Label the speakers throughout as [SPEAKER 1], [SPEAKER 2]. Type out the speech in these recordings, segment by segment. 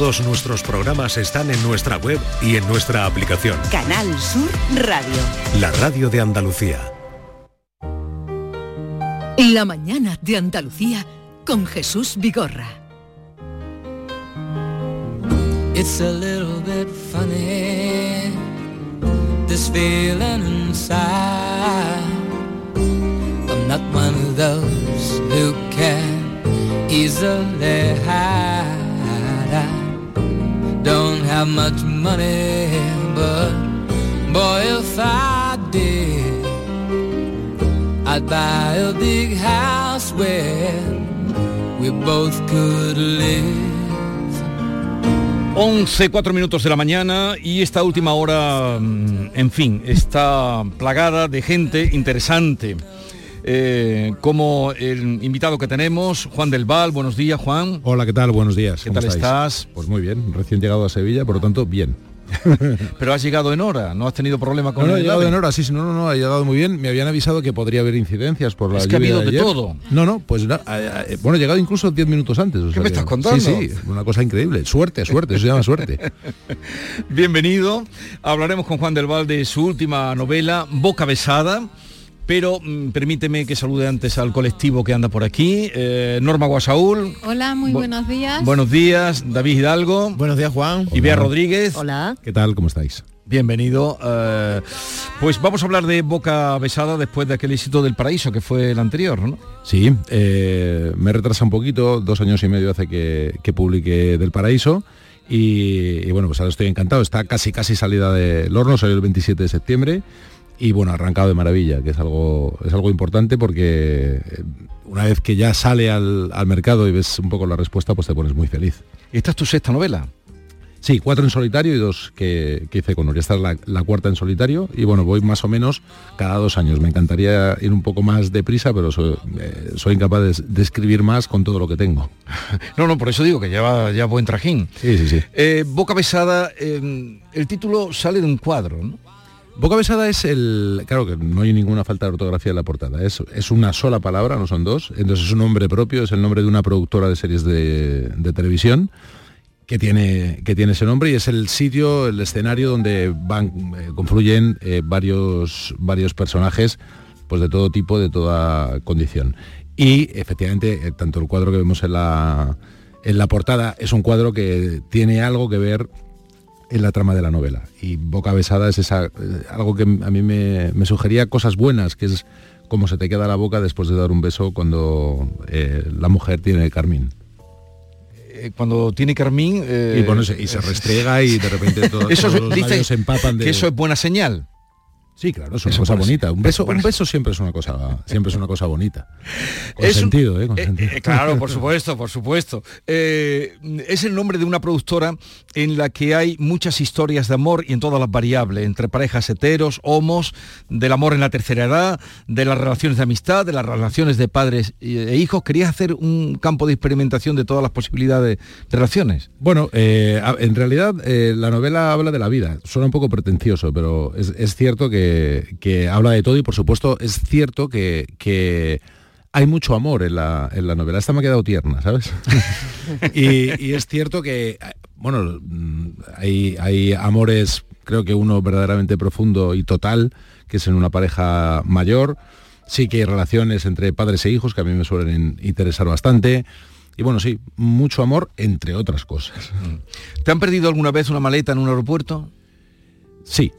[SPEAKER 1] Todos nuestros programas están en nuestra web y en nuestra aplicación.
[SPEAKER 2] Canal Sur Radio.
[SPEAKER 1] La radio de Andalucía.
[SPEAKER 3] La mañana de Andalucía con Jesús Vigorra.
[SPEAKER 4] It's a little bit funny, this feeling inside. I'm not one of those who can easily hide. Much money, but boy, buy a big house where we both could live.
[SPEAKER 5] 11, 4 minutos de la mañana y esta última hora, mm, en fin, está plagada de gente interesante. Eh, como el invitado que tenemos, Juan del Val. Buenos días, Juan.
[SPEAKER 6] Hola, ¿qué tal? Buenos días.
[SPEAKER 5] ¿Qué tal
[SPEAKER 6] estáis?
[SPEAKER 5] estás?
[SPEAKER 6] Pues muy bien, recién llegado a Sevilla, por lo tanto, bien.
[SPEAKER 5] Pero has llegado en hora, no has tenido problema con
[SPEAKER 6] No, no, he
[SPEAKER 5] el
[SPEAKER 6] llegado
[SPEAKER 5] AVE?
[SPEAKER 6] en hora, sí, sí, no, no, no, ha llegado muy bien. Me habían avisado que podría haber incidencias por la
[SPEAKER 5] Es que ha habido de
[SPEAKER 6] ayer.
[SPEAKER 5] todo.
[SPEAKER 6] No, no, pues na- eh, bueno, he llegado incluso 10 minutos antes. o sea
[SPEAKER 5] me estás contando?
[SPEAKER 6] Sí, sí, una cosa increíble. Suerte, suerte, eso se llama suerte.
[SPEAKER 5] Bienvenido. Hablaremos con Juan del Val de su última novela, Boca Besada. Pero mm, permíteme que salude antes al colectivo que anda por aquí. Eh, Norma Guasaúl.
[SPEAKER 7] Hola, muy
[SPEAKER 5] Bu-
[SPEAKER 7] buenos días.
[SPEAKER 5] Buenos días, David Hidalgo.
[SPEAKER 8] Buenos días, Juan.
[SPEAKER 5] Y Bea Rodríguez.
[SPEAKER 2] Hola.
[SPEAKER 6] ¿Qué tal? ¿Cómo estáis?
[SPEAKER 5] Bienvenido. eh, pues vamos a hablar de Boca Besada después de aquel éxito del Paraíso que fue el anterior, ¿no?
[SPEAKER 6] Sí, eh, me retrasa un poquito, dos años y medio hace que, que publiqué Del Paraíso y, y bueno, pues ahora estoy encantado, está casi casi salida del horno, salió el 27 de septiembre y bueno, arrancado de maravilla, que es algo, es algo importante porque eh, una vez que ya sale al, al mercado y ves un poco la respuesta, pues te pones muy feliz.
[SPEAKER 5] Esta es tu sexta novela.
[SPEAKER 6] Sí, cuatro en solitario y dos que, que hice con Nuria. Esta es la, la cuarta en solitario y bueno, voy más o menos cada dos años. Me encantaría ir un poco más deprisa, pero soy, eh, soy incapaz de, de escribir más con todo lo que tengo.
[SPEAKER 5] No, no, por eso digo que lleva ya buen trajín.
[SPEAKER 6] Sí, sí, sí.
[SPEAKER 5] Eh, Boca Besada, eh, el título sale de un cuadro, ¿no?
[SPEAKER 6] Boca Besada es el... Claro que no hay ninguna falta de ortografía en la portada. Es, una sola palabra, no son dos. Entonces es un nombre propio, es el nombre de una productora de series de, de televisión que tiene, que tiene ese nombre y es el sitio, el escenario donde van, eh, confluyen eh, varios, varios personajes pues de todo tipo, de toda condición. Y efectivamente, eh, tanto el cuadro que vemos en la, en la portada es un cuadro que tiene algo que ver en la trama de la novela. Y Boca Besada es esa, eh, algo que a mí me, me sugería cosas buenas, que es cómo se te queda la boca después de dar un beso cuando eh, la mujer tiene carmín.
[SPEAKER 5] Eh, cuando tiene carmín... eh,
[SPEAKER 6] y, bueno, se, y se restriega y de repente todo,
[SPEAKER 5] Eso
[SPEAKER 6] todos los se empapan de...
[SPEAKER 5] que eso es buena señal.
[SPEAKER 6] Sí, claro, es una
[SPEAKER 5] Eso
[SPEAKER 6] cosa bonita. Un beso, un beso siempre es una cosa, siempre es una cosa bonita. Con
[SPEAKER 5] Es un-
[SPEAKER 6] sentido, ¿eh? Con
[SPEAKER 5] Eh,
[SPEAKER 6] sentido.
[SPEAKER 5] eh, claro, por supuesto, por supuesto. Eh, es el nombre de una productora en la que hay muchas historias de amor y en todas las variables, entre parejas heteros, homos, del amor en la tercera edad, de las relaciones de amistad, de las relaciones de padres e hijos. ¿Querías hacer un campo de experimentación de todas las posibilidades de relaciones?
[SPEAKER 6] Bueno, en realidad la novela habla de la vida. Suena un poco pretencioso, pero es, es cierto que, que habla de todo y por supuesto es cierto que, que hay mucho amor en la, en la novela. Esta me ha quedado tierna, ¿sabes? y, y es cierto que, bueno, mm, hay, hay amores, creo que uno verdaderamente profundo y total, que es en una pareja mayor. Sí que hay relaciones entre padres e hijos que a mí me suelen interesar bastante. Y bueno, sí, mucho amor, entre otras cosas.
[SPEAKER 5] ¿Te han perdido alguna vez una maleta en un aeropuerto?
[SPEAKER 6] Sí,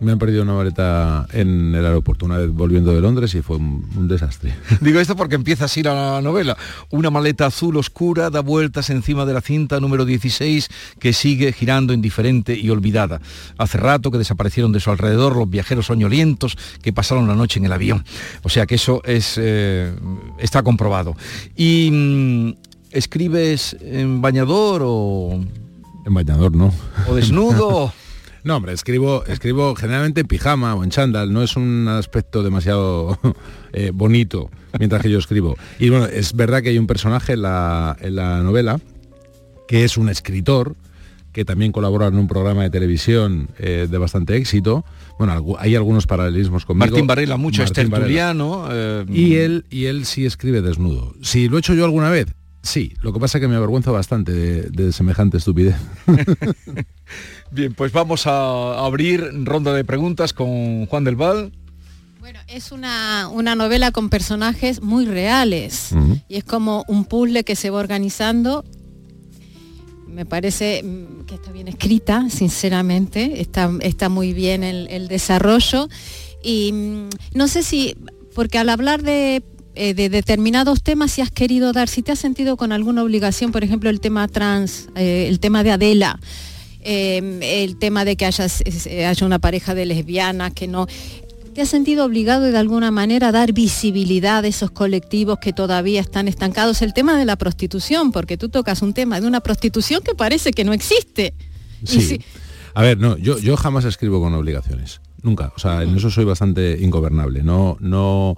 [SPEAKER 6] me han perdido una maleta en el aeropuerto una vez volviendo de Londres y fue un, un desastre.
[SPEAKER 5] Digo esto porque empieza así la novela. Una maleta azul oscura da vueltas encima de la cinta número 16 que sigue girando indiferente y olvidada. Hace rato que desaparecieron de su alrededor los viajeros soñolientos que pasaron la noche en el avión. O sea que eso es, eh, está comprobado. ¿Y mm, escribes en bañador o,
[SPEAKER 6] En bañador, ¿no?
[SPEAKER 5] o desnudo?
[SPEAKER 6] No, hombre, escribo, escribo generalmente en pijama o en chándal, no es un aspecto demasiado eh, bonito mientras que yo escribo. Y bueno, es verdad que hay un personaje en la, en la novela que es un escritor que también colabora en un programa de televisión eh, de bastante éxito. Bueno, hay algunos paralelismos conmigo.
[SPEAKER 5] Martín Varela mucho, es
[SPEAKER 6] Martín Varela.
[SPEAKER 5] tertuliano. eh,
[SPEAKER 6] Y él, y él sí escribe desnudo. Si lo he hecho yo alguna vez, Sí, lo que pasa es que me avergüenza bastante de, semejante estupidez.
[SPEAKER 5] Bien, pues vamos a abrir ronda de preguntas con Juan del Val.
[SPEAKER 7] Bueno, es una, novela con personajes muy reales y es como un puzzle que se va organizando. Me parece mm, que está bien escrita, sinceramente, está, está muy bien el desarrollo y mm, no sé si, porque al hablar de eh, de determinados temas si has querido dar, si te has sentido con alguna obligación, por ejemplo, el tema trans, eh, el tema de Adela, eh, el tema de que haya, haya una pareja de lesbianas, que no... ¿Te has sentido obligado de alguna manera a dar visibilidad a esos colectivos que todavía están estancados? El tema de la prostitución, porque tú tocas un tema de una prostitución que parece que no existe.
[SPEAKER 6] Sí. A ver, no, yo, yo jamás escribo con obligaciones. Nunca. O sea, en eso soy bastante ingobernable. No, no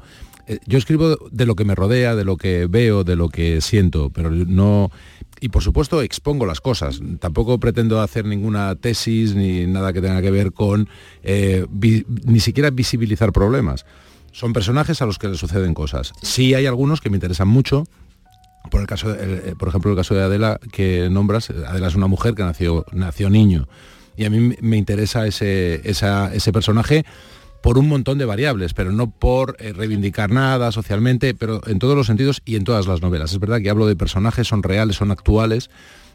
[SPEAKER 6] yo escribo de lo que me rodea, de lo que veo, de lo que siento, pero no... Y por supuesto expongo las cosas. Tampoco pretendo hacer ninguna tesis ni nada que tenga que ver con eh, ni siquiera visibilizar problemas. Son personajes a los que les suceden cosas. Sí hay algunos que me interesan mucho, por, el caso eh, por ejemplo, el caso de Adela que nombras, Adela es una mujer que nació, nació niño. Y a mí me interesa ese, ese personaje por un montón de variables, pero no por eh, reivindicar nada socialmente, pero en todos los sentidos y en todas las novelas. Es verdad que hablo de personajes, son reales, son actuales,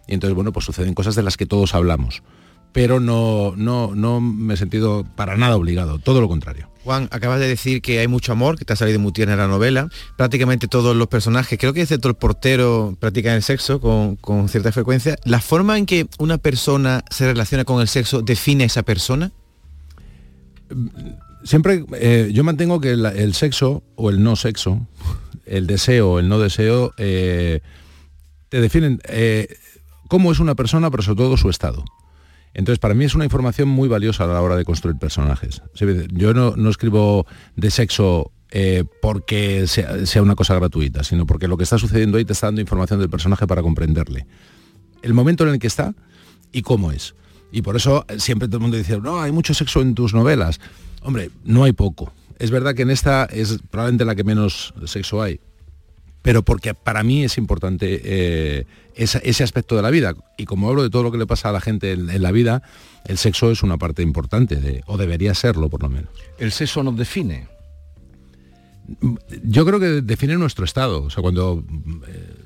[SPEAKER 6] y entonces, bueno, pues suceden cosas de las que todos hablamos. Pero no, no, no me he sentido para nada obligado, todo lo contrario.
[SPEAKER 5] Juan, acabas de decir que hay mucho amor, que te ha salido muy tierna en la novela. Prácticamente todos los personajes, creo que excepto el portero, practican el sexo con, con cierta frecuencia. ¿La forma en que una persona se relaciona con el sexo define a esa persona?
[SPEAKER 6] Siempre eh, yo mantengo que el, sexo o el no sexo, el deseo o el no deseo, eh, te definen eh, cómo es una persona, pero sobre todo su estado. Entonces, para mí es una información muy valiosa a la hora de construir personajes. Yo no, escribo de sexo porque sea, sea, una cosa gratuita, sino porque lo que está sucediendo ahí te está dando información del personaje para comprenderle. El momento en el que está y cómo es. Y por eso siempre todo el mundo dice, no, hay mucho sexo en tus novelas. Hombre, no hay poco. Es verdad que en esta es probablemente la que menos sexo hay, pero porque para mí es importante eh, ese, aspecto de la vida. Y como hablo de todo lo que le pasa a la gente en, la vida, el sexo es una parte importante, de, o debería serlo por lo menos.
[SPEAKER 5] ¿El sexo nos define?
[SPEAKER 6] Yo creo que define nuestro estado. O sea, cuando... Eh,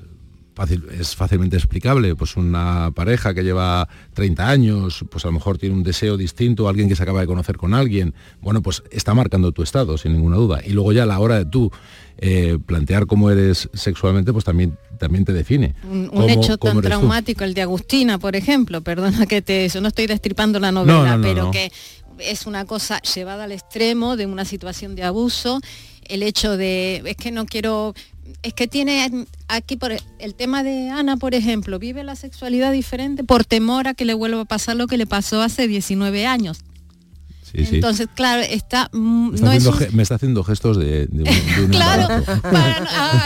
[SPEAKER 6] es fácilmente explicable. Pues una pareja que lleva 30 años, pues a lo mejor tiene un deseo distinto, alguien que se acaba de conocer con alguien, bueno, pues está marcando tu estado, sin ninguna duda. Y luego ya a la hora de tú eh, plantear cómo eres sexualmente, pues también, también te define.
[SPEAKER 7] Un, hecho tan traumático, el de Agustina, por ejemplo, perdona que te eso, no estoy destripando la novela, pero que es una cosa llevada al extremo de una situación de abuso el hecho de, es que no quiero es que tiene aquí por el tema de Ana, por ejemplo, vive la sexualidad diferente por temor a que le vuelva a pasar lo que le pasó hace 19 años. Entonces, claro, está...
[SPEAKER 6] Mm, me está, haciendo, gestos de,
[SPEAKER 7] Claro,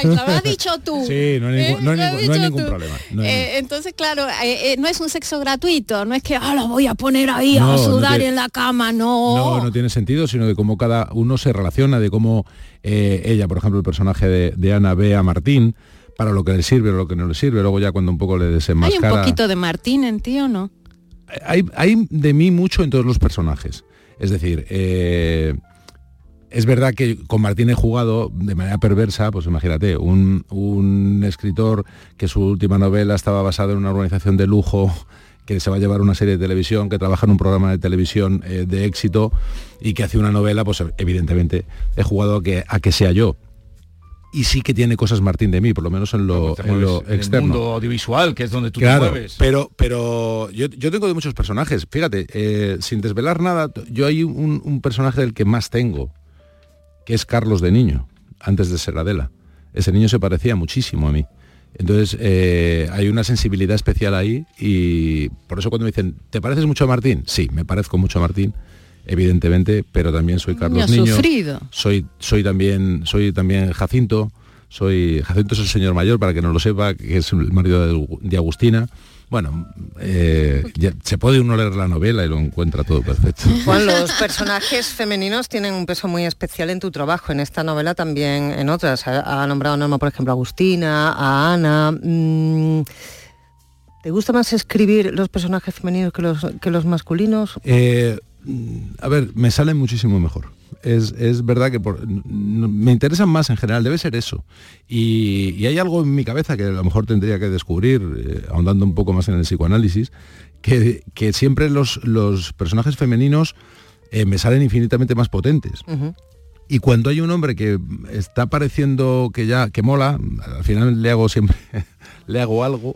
[SPEAKER 7] lo has dicho tú.
[SPEAKER 6] Sí, no hay, ningún, problema.
[SPEAKER 7] entonces, claro, eh, eh, no es un sexo gratuito, no es que ah, lo voy a poner ahí a sudar en la cama, no.
[SPEAKER 6] No, no tiene sentido, sino de cómo cada uno se relaciona, de cómo eh, ella, por ejemplo, el personaje de, Ana ve a Martín, para lo que le sirve o lo que no le sirve, luego ya cuando un poco le desenmascara...
[SPEAKER 7] Hay un poquito de Martín en ti o no?
[SPEAKER 6] Hay, de mí mucho en todos los personajes. Es decir, eh, es verdad que con Martín he jugado de manera perversa, pues imagínate, un, escritor que su última novela estaba basada en una organización de lujo que se va a llevar una serie de televisión, que trabaja en un programa de televisión eh, de éxito y que hace una novela, pues evidentemente he jugado a que sea yo y sí que tiene cosas Martín de mí, por lo menos en lo, en lo externo.
[SPEAKER 5] El mundo audiovisual, que es donde tú te mueves.
[SPEAKER 6] Pero, pero yo, tengo de muchos personajes. Fíjate, eh, sin desvelar nada, yo hay un, personaje del que más tengo, que es Carlos de niño, antes de ser Adela. Ese niño se parecía muchísimo a mí. Entonces eh, hay una sensibilidad especial ahí y por eso cuando me dicen, ¿te pareces mucho a Martín? Sí, me parezco mucho a Martín evidentemente, pero también soy Carlos Niño. Soy, soy también, soy también Jacinto. Soy Jacinto es el señor mayor, para que no lo sepa, que es el marido de, Agustina. Bueno, eh, ya- se puede uno leer la novela y lo encuentra todo perfecto.
[SPEAKER 8] Juan, los personajes femeninos tienen un peso muy especial en tu trabajo, en esta novela también en otras. Ha, ha nombrado Norma, por ejemplo, a Agustina, a Ana. Mm, ¿Te gusta más escribir los personajes femeninos que los, que los masculinos?
[SPEAKER 6] Eh, a ver, me sale muchísimo mejor. Es, es verdad que por- me interesan más en general, debe ser eso. Y, y hay algo en mi cabeza que a lo mejor tendría que descubrir, eh, ahondando un poco más en el psicoanálisis, que, que siempre los, los personajes femeninos eh, me salen infinitamente más potentes. Y cuando hay un hombre que está pareciendo que ya que mola, al final le hago siempre le hago algo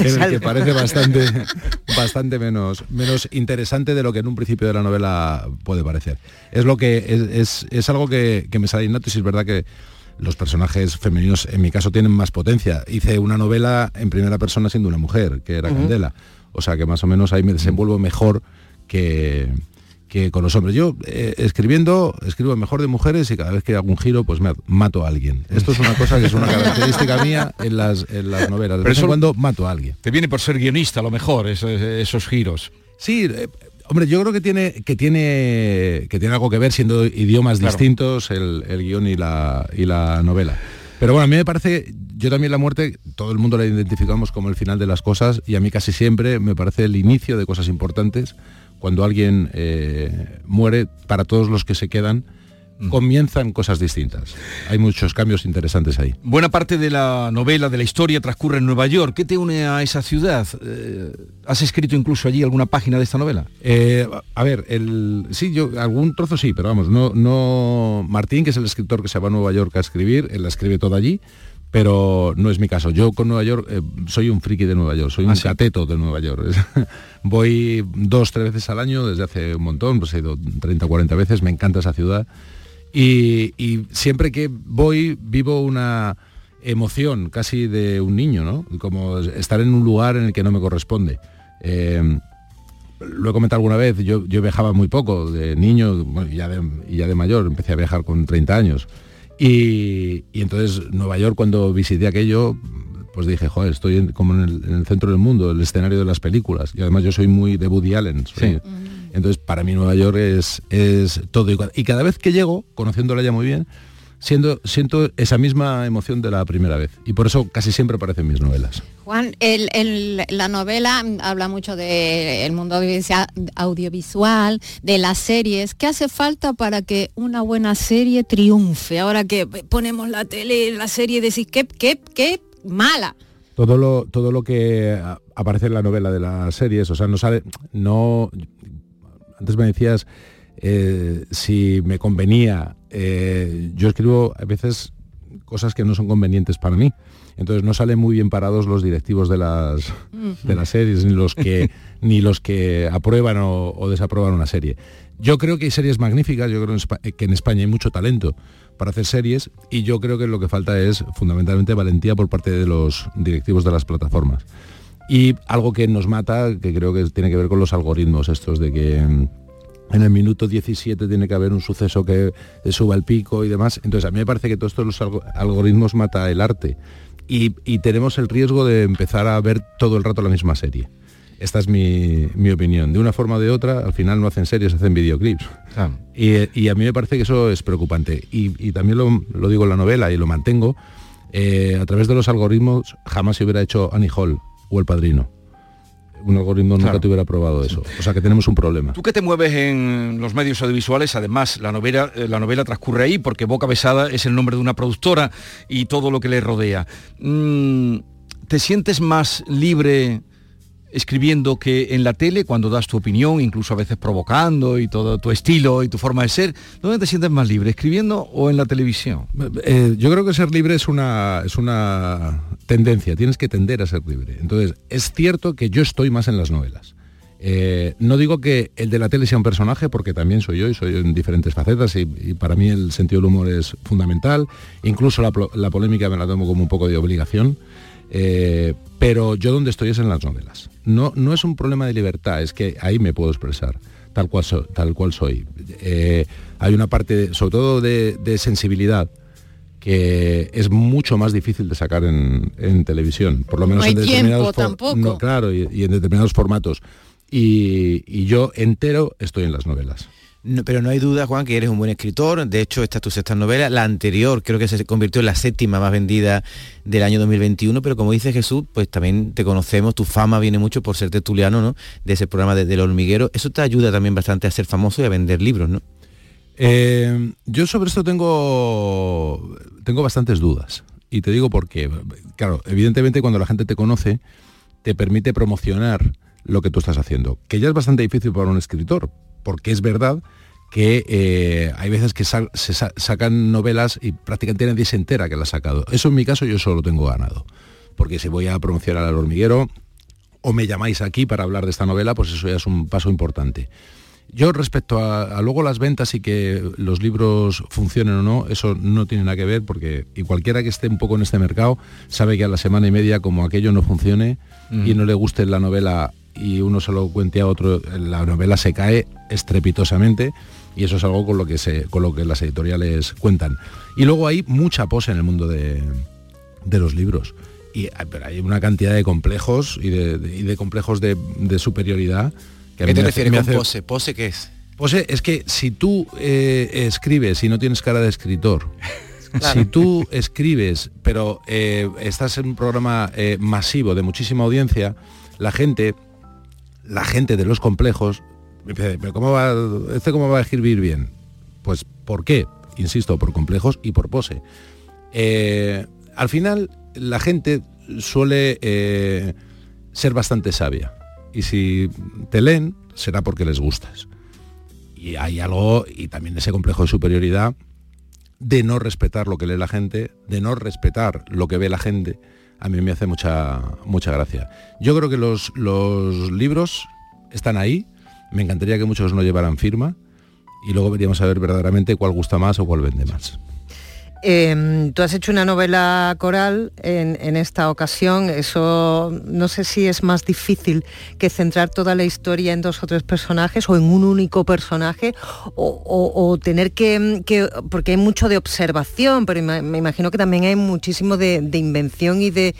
[SPEAKER 6] en el que parece bastante bastante menos menos interesante de lo que en un principio de la novela puede parecer. Es lo que es, es- es algo que, que me sale innato y sí es verdad que los personajes femeninos en mi caso tienen más potencia. Hice una novela en primera persona siendo una mujer, que era. Candela. O sea que más o menos ahí me desenvuelvo mejor que, que con los hombres. Yo eh, escribiendo, escribo mejor de mujeres y cada vez que hago un giro, pues me mato a alguien. Esto es una cosa que es una característica mía en las, en las novelas. De
[SPEAKER 5] Pero
[SPEAKER 6] vez en
[SPEAKER 5] eso-
[SPEAKER 6] cuando mato a alguien.
[SPEAKER 5] Te viene por ser guionista, a lo mejor, esos, esos giros.
[SPEAKER 6] Sí, eh, hombre, yo creo que tiene, que tiene, que tiene algo que ver siendo idiomas
[SPEAKER 5] Claro.
[SPEAKER 6] distintos el, el guion y la, y la novela. Pero bueno, a mí me parece, yo también la muerte, todo el mundo la identificamos como el final de las cosas y a mí casi siempre me parece el inicio de cosas importantes. Cuando alguien eh, muere, para todos los que se quedan, comienzan cosas distintas. Hay muchos cambios interesantes ahí.
[SPEAKER 5] Buena parte de la novela, de la historia, transcurre en Nueva York. ¿Qué te une a esa ciudad? Eh, ¿Has escrito incluso allí alguna página de esta novela?
[SPEAKER 6] Eh, a ver, el, sí, yo algún trozo sí, pero vamos, no, no. Martín, que es el escritor que se va a Nueva York a escribir, él la escribe toda allí, pero no es mi caso. Yo con Nueva York eh, soy un friki de Nueva York, soy un
[SPEAKER 5] Ah, sí.
[SPEAKER 6] cateto de Nueva York. Voy dos, tres veces al año desde hace un montón, pues he ido 30 o 40 veces, me encanta esa ciudad. Y, y siempre que voy vivo una emoción casi de un niño, ¿no? Como estar en un lugar en el que no me corresponde. Eh, lo he comentado alguna vez, yo, yo viajaba muy poco, de niño bueno, y, ya de, y ya de mayor, empecé a viajar con 30 años. Y, y entonces Nueva York cuando visité aquello, pues dije, joder, estoy en- como en el, en el centro del mundo, el escenario de las películas. Y además yo soy muy de Woody Allen. soy- Entonces para mí Nueva York es, es todo. Y, y cada vez que llego, conociéndola ya muy bien, siendo, siento esa misma emoción de la primera vez. Y por eso casi siempre aparecen mis novelas.
[SPEAKER 7] Juan, el- el- la novela habla mucho del mundo audiovisual, de las series. ¿Qué hace falta para que una buena serie triunfe? Ahora que ponemos la tele, la serie, decís, ¿qué, qué, qué mala?
[SPEAKER 6] todo lo todo lo que aparece en la novela de las series o sea no sale no antes me decías eh, si me convenía eh, yo escribo a veces cosas que no son convenientes para mí. Entonces no salen muy bien parados los directivos de las de las series ni los que ni los que aprueban o, o desaprueban una serie. Yo creo que hay series magníficas yo creo que en España hay mucho talento para hacer series y yo creo que lo que falta es fundamentalmente valentía por parte de los directivos de las plataformas. Y algo que nos mata, que creo que tiene que ver con los algoritmos estos de que en el minuto 17 tiene que haber un suceso que suba el pico y demás. Entonces a mí me parece que todos estos los algo- algoritmos mata el arte y, y tenemos el riesgo de empezar a ver todo el rato la misma serie. Esta es mi, mi opinión. De una forma o de otra, al final no hacen series, hacen videoclips. Y, y a mí me parece que eso es preocupante. Y, y también lo, lo digo en la novela y lo mantengo. eh, a través de los algoritmos jamás se hubiera hecho Annie Hall o El Padrino. Un algoritmo nunca
[SPEAKER 5] Claro.
[SPEAKER 6] te hubiera probado eso. O sea que tenemos un problema.
[SPEAKER 5] Tú que te mueves en los medios audiovisuales, además la novela, eh, la novela transcurre ahí porque Boca Besada es el nombre de una productora y todo lo que le rodea. Mm, ¿Te sientes más libre escribiendo que en la tele cuando das tu opinión, incluso a veces provocando y todo tu estilo y tu forma de ser? ¿Dónde te sientes más libre, escribiendo o en la televisión?
[SPEAKER 6] Eh, yo creo que ser libre es una, es una tendencia, tienes que tender a ser libre. Entonces, es cierto que yo estoy más en las novelas. Eh, no digo que el de la tele sea un personaje, porque también soy yo y soy en diferentes facetas y, para mí el sentido del humor es fundamental. Incluso la, la polémica me la tomo como un poco de obligación. Eh, pero yo donde estoy es en las novelas. No, no es un problema de libertad, es que ahí me puedo expresar tal cual, tal cual soy. Eh, hay una parte, sobre todo de sensibilidad, que es mucho más difícil de sacar en, televisión, por lo menos en determinados
[SPEAKER 7] tampoco.
[SPEAKER 6] claro, y, en determinados formatos. y yo entero estoy en las novelas
[SPEAKER 9] pero no hay duda, Juan, que eres un buen escritor. De hecho, esta es tu sexta novela. La anterior creo que se convirtió en la séptima más vendida del año 2021. Pero como dice Jesús, pues también te conocemos. Tu fama viene mucho por ser tertuliano, ¿no? De ese programa de, del hormiguero. Eso te ayuda también bastante a ser famoso y a vender libros, ¿no?
[SPEAKER 6] Eh, yo sobre esto tengo, tengo bastantes dudas. Y te digo por qué. Claro, evidentemente cuando la gente te conoce, te permite promocionar lo que tú estás haciendo, que ya es bastante difícil para un escritor, porque es verdad que eh, hay veces que se sacan novelas y prácticamente nadie se entera que la ha sacado. Eso en mi caso yo solo tengo ganado, porque si voy a promocionar al hormiguero o me llamáis aquí para hablar de esta novela, pues eso ya es un paso importante. Yo respecto a, luego las ventas y que los libros funcionen o no, eso no tiene nada que ver porque y cualquiera que esté un poco en este mercado sabe que a la semana y media como aquello no funcione y no le guste la novela y uno se lo cuente a otro, la novela se cae estrepitosamente y eso es algo con lo que, se, con lo que las editoriales cuentan. Y luego hay mucha pose en el mundo de, los libros. Y hay una cantidad de complejos y de, complejos de, superioridad.
[SPEAKER 9] Que ¿Qué te refieres con pose? ¿Pose qué es?
[SPEAKER 6] Pose es que si tú eh, escribes y no tienes cara de escritor, si tú escribes, pero eh, estás en un programa eh, masivo de muchísima audiencia, la gente la gente de los complejos, pero ¿cómo va, este cómo va a escribir bien? Pues ¿por qué? Insisto, por complejos y por pose. Eh, al final, la gente suele ser bastante sabia. Y si te leen, será porque les gustas. Y hay algo, y también ese complejo de superioridad, de no respetar lo que lee la gente, de no respetar lo que ve la gente, a mí me hace mucha, mucha gracia. Yo creo que los, los libros están ahí, me encantaría que muchos no llevaran firma y luego veríamos a ver verdaderamente cuál gusta más o cuál vende más.
[SPEAKER 8] Em, tú has hecho una novela coral en, esta ocasión, eso no sé si es más difícil que centrar toda la historia en dos o tres personajes o en un único personaje o, tener que, porque hay mucho de observación, pero me imagino que también hay muchísimo de, invención y de,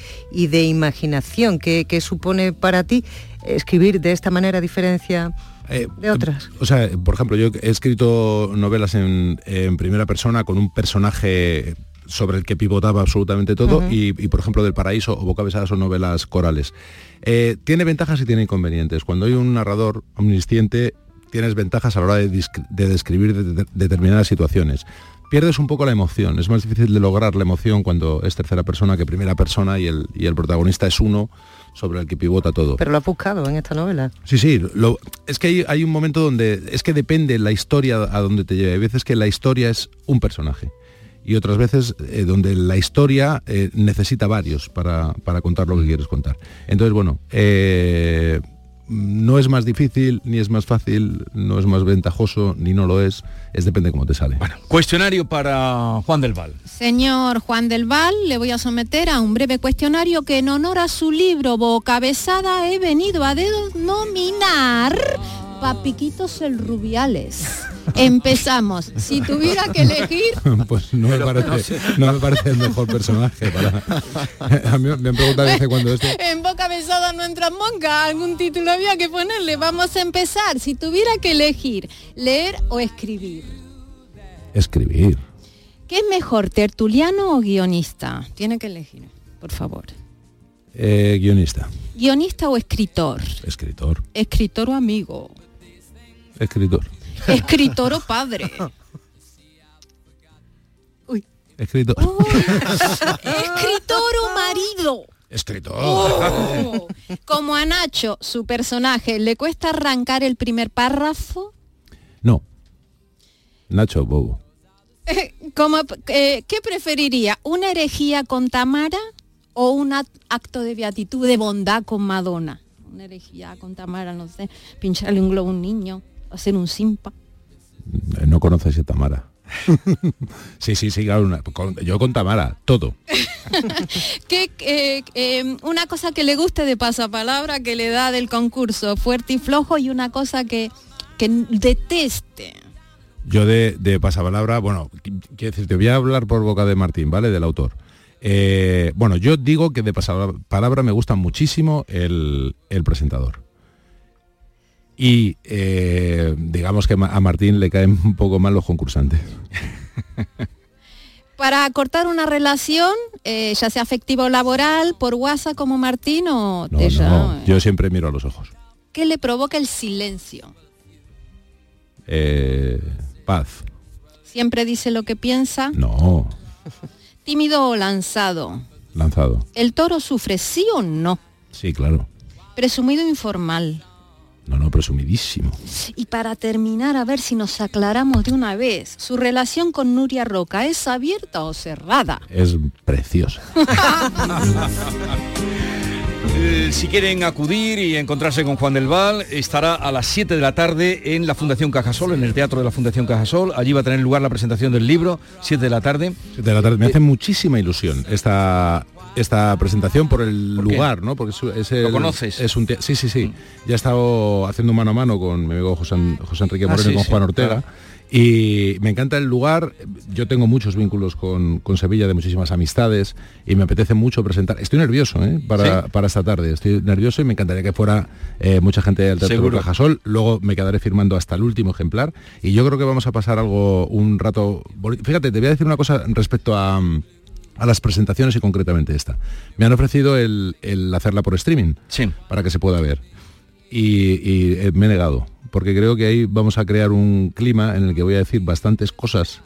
[SPEAKER 8] imaginación. ¿Qué, ¿Qué supone para ti escribir de esta manera diferencia? Eh, de otras.
[SPEAKER 6] O sea, por ejemplo, yo he escrito novelas en, primera persona con un personaje sobre el que pivotaba absolutamente todo y, por ejemplo del paraíso o boca besada son novelas corales. Eh, tiene ventajas y tiene inconvenientes. Cuando hay un narrador omnisciente tienes ventajas a la hora de, describir determinadas situaciones. Pierdes un poco la emoción, es más difícil de lograr la emoción cuando es tercera persona que primera persona y el, y el protagonista es uno sobre el que pivota todo.
[SPEAKER 8] Pero lo has buscado en esta novela.
[SPEAKER 6] Sí, sí, es que hay, un momento donde es que depende la historia a donde te lleve. Hay veces que la historia es un personaje y otras veces eh, donde la historia eh, necesita varios para, para, contar lo que quieres contar. Entonces, bueno, eh, no es más difícil, ni es más fácil, no es más ventajoso, ni no lo es, es depende cómo te sale.
[SPEAKER 5] Bueno, cuestionario para Juan del Val.
[SPEAKER 7] Señor Juan del Val, le voy a someter a un breve cuestionario que en honor a su libro Boca Besada he venido a denominar Papiquitos el Rubiales. Empezamos. Si tuviera que elegir...
[SPEAKER 6] Pues no me, parece, no me parece el mejor personaje para... A mí me han preguntado desde cuando esto...
[SPEAKER 7] En boca besada no entra monca. Algún título había que ponerle. Vamos a empezar. Si tuviera que elegir, leer o escribir.
[SPEAKER 6] Escribir.
[SPEAKER 7] ¿Qué es mejor, tertuliano o guionista? Tiene que elegir, por favor.
[SPEAKER 6] Eh, guionista.
[SPEAKER 7] ¿Guionista o escritor?
[SPEAKER 6] Escritor.
[SPEAKER 7] Escritor o amigo.
[SPEAKER 6] Escritor.
[SPEAKER 7] Escritor o padre.
[SPEAKER 6] Uy. Escritor.
[SPEAKER 7] escritor o marido.
[SPEAKER 6] Escritor.
[SPEAKER 7] Oh. Como a Nacho, su personaje, ¿le cuesta arrancar el primer párrafo?
[SPEAKER 6] No. Nacho, bobo.
[SPEAKER 7] Eh, como, eh, ¿Qué preferiría? ¿Una herejía con Tamara o un acto de beatitud, de bondad con Madonna? Una herejía con Tamara, no sé, pincharle un globo a un niño hacer un simpa.
[SPEAKER 6] Eh, no conoces a Tamara. sí, sí, sí, yo con Tamara, todo.
[SPEAKER 7] que, eh, em, una cosa que le guste de pasapalabra que le da del concurso, fuerte y flojo, y una cosa que, que deteste.
[SPEAKER 6] Yo de, de pasapalabra, bueno, quiero decir, te voy a hablar por boca de Martín, ¿vale? Del autor. Eh, bueno, yo digo que de pasapalabra me gusta muchísimo el, el presentador. Y eh, digamos que a Martín le caen un poco mal los concursantes.
[SPEAKER 7] Para cortar una relación, eh, ya sea afectivo o laboral, por WhatsApp como Martín o
[SPEAKER 6] No,
[SPEAKER 7] te
[SPEAKER 6] no,
[SPEAKER 7] llama?
[SPEAKER 6] yo siempre miro a los ojos.
[SPEAKER 7] ¿Qué le provoca el silencio?
[SPEAKER 6] Eh, paz.
[SPEAKER 7] Siempre dice lo que piensa.
[SPEAKER 6] No,
[SPEAKER 7] Tímido o lanzado.
[SPEAKER 6] lanzado.
[SPEAKER 7] ¿El toro sufre sí o no?
[SPEAKER 6] Sí, claro.
[SPEAKER 7] Presumido informal.
[SPEAKER 6] No, no, presumidísimo.
[SPEAKER 7] Y para terminar, a ver si nos aclaramos de una vez, ¿su relación con Nuria Roca es abierta o cerrada?
[SPEAKER 6] Es preciosa.
[SPEAKER 5] Eh, si quieren acudir y encontrarse con Juan del Val, estará a las 7 de la tarde en la Fundación Cajasol, en el Teatro de la Fundación Cajasol. Allí va a tener lugar la presentación del libro, 7 de la tarde.
[SPEAKER 6] De la tarde. Me hace muchísima ilusión esta esta presentación por el
[SPEAKER 5] ¿Por qué?
[SPEAKER 6] lugar, ¿no? Porque es, el-
[SPEAKER 5] conoces?
[SPEAKER 6] Es un sí, sí, sí. Ya he estado haciendo mano a mano con mi amigo José, José Enrique
[SPEAKER 5] Ah,
[SPEAKER 6] Moreno y con
[SPEAKER 5] sí,
[SPEAKER 6] Juan Ortega.
[SPEAKER 5] claro.
[SPEAKER 6] Y me encanta el lugar, yo tengo muchos vínculos con, con Sevilla, de muchísimas amistades, y me apetece mucho presentar. Estoy nervioso ¿eh? para,
[SPEAKER 5] ¿Sí?
[SPEAKER 6] para esta tarde, estoy nervioso y me encantaría que fuera eh, mucha gente del Teatro. Cajasol. Luego me quedaré firmando hasta el último ejemplar, y yo creo que vamos a pasar algo, un rato... Fíjate, te voy a decir una cosa respecto a, a las presentaciones y concretamente esta. Me han ofrecido el, el hacerla por streaming,
[SPEAKER 5] Sí.
[SPEAKER 6] para que se pueda ver. Y, y, eh, me he negado, porque creo que ahí vamos a crear un clima en el que voy a decir bastantes cosas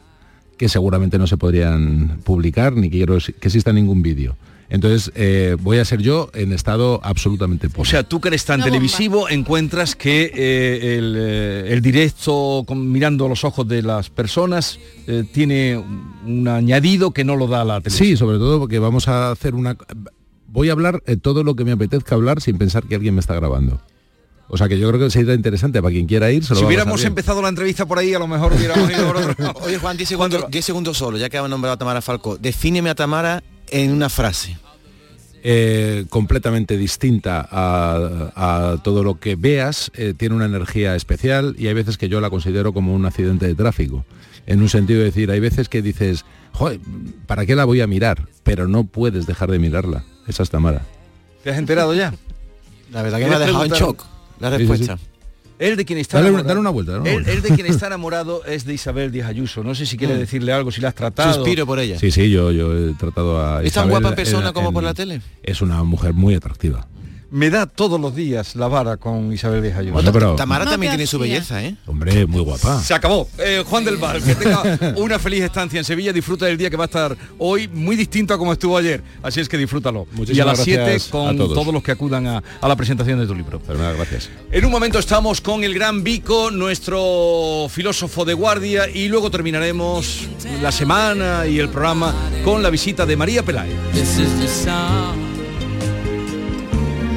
[SPEAKER 6] que seguramente no se podrían publicar ni quiero que exista ningún vídeo. Entonces eh, voy a ser yo en estado absolutamente
[SPEAKER 5] O
[SPEAKER 6] puro.
[SPEAKER 5] sea, tú que eres tan
[SPEAKER 7] Una bomba.
[SPEAKER 5] televisivo, encuentras que eh, el, eh, el directo, con- mirando los ojos de las personas, eh, tiene un añadido que no lo da la televisión.
[SPEAKER 6] Sí, sobre todo porque vamos a hacer una... Voy a hablar eh, todo lo que me apetezca hablar sin pensar que alguien me está grabando. O sea que yo creo que sería interesante para quien quiera ir. Se lo
[SPEAKER 5] Si hubiéramos empezado la entrevista por ahí, a lo mejor hubiéramos ido por otro.
[SPEAKER 9] Oye Juan, 10 segundos, 10 segundos solo, ya que ha nombrado a Tamara Falcó. Defíneme a Tamara en una frase.
[SPEAKER 6] eh, completamente distinta a, a todo lo que veas, eh, tiene una energía especial y hay veces que yo la considero como un accidente de tráfico. En un sentido de decir, hay veces que dices, Joder, ¿para qué la voy a mirar? Pero no puedes dejar de mirarla. Esa es Tamara.
[SPEAKER 5] ¿Te has enterado ya?
[SPEAKER 9] La verdad que me ha dejado en shock la
[SPEAKER 6] Sí, sí,
[SPEAKER 9] respuesta.
[SPEAKER 6] sí.
[SPEAKER 5] Él de quien está
[SPEAKER 6] Dale,
[SPEAKER 5] enamorado-
[SPEAKER 6] dale una vuelta. dale una
[SPEAKER 5] Él,
[SPEAKER 6] vuelta.
[SPEAKER 5] él de quien está enamorado es de Isabel Díaz Ayuso. No sé si quiere
[SPEAKER 9] Mm.
[SPEAKER 5] decirle algo, si la has tratado.
[SPEAKER 9] Suspiro por ella.
[SPEAKER 6] Sí, sí, yo, yo he tratado a
[SPEAKER 9] ¿Es tan
[SPEAKER 6] Isabel
[SPEAKER 9] guapa persona
[SPEAKER 6] en-
[SPEAKER 9] como por la tele?
[SPEAKER 6] Es una mujer muy atractiva.
[SPEAKER 5] Me da todos los días la vara con Isabel Díaz Ayuso.
[SPEAKER 6] Bueno, pero-
[SPEAKER 9] Tamara
[SPEAKER 7] No
[SPEAKER 9] también tiene su
[SPEAKER 7] hacía.
[SPEAKER 9] belleza, ¿eh?
[SPEAKER 6] Hombre, muy guapa.
[SPEAKER 5] Se acabó. Eh, Juan del Val, que tenga una feliz estancia en Sevilla. Disfruta del día que va a estar hoy muy distinto a como estuvo ayer. Así es que disfrútalo.
[SPEAKER 6] Muchísimas
[SPEAKER 5] y a las 7
[SPEAKER 6] gracias
[SPEAKER 5] con
[SPEAKER 6] a todos.
[SPEAKER 5] todos los que acudan a, a la presentación de tu libro.
[SPEAKER 6] Fenomenal, gracias.
[SPEAKER 5] En un momento estamos con el gran Vico, nuestro filósofo de guardia, y luego terminaremos la semana y el programa con la visita de María Peláez.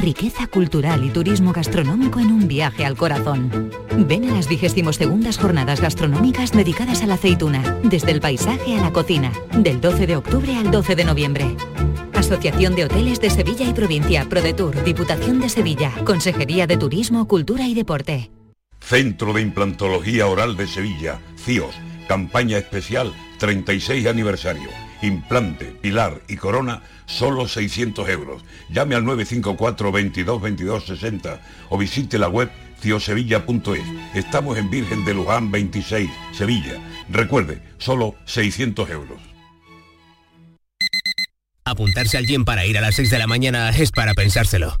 [SPEAKER 10] Riqueza cultural y turismo gastronómico en un viaje al corazón. Ven a las 22 jornadas gastronómicas dedicadas a la aceituna, desde el paisaje a la cocina, del 12 de octubre al 12 de noviembre. Asociación de Hoteles de Sevilla y Provincia, ProDetour, Diputación de Sevilla, Consejería de Turismo, Cultura y Deporte.
[SPEAKER 11] Centro de Implantología Oral de Sevilla, CIOS, campaña especial 36 aniversario. Implante, pilar y corona, solo 600 euros. Llame al 954 22 22 60 o visite la web ciosevilla.es. Estamos en Virgen de Luján 26, Sevilla. Recuerde, solo 600 euros.
[SPEAKER 12] Apuntarse al gym para ir a las 6 de la mañana es para pensárselo.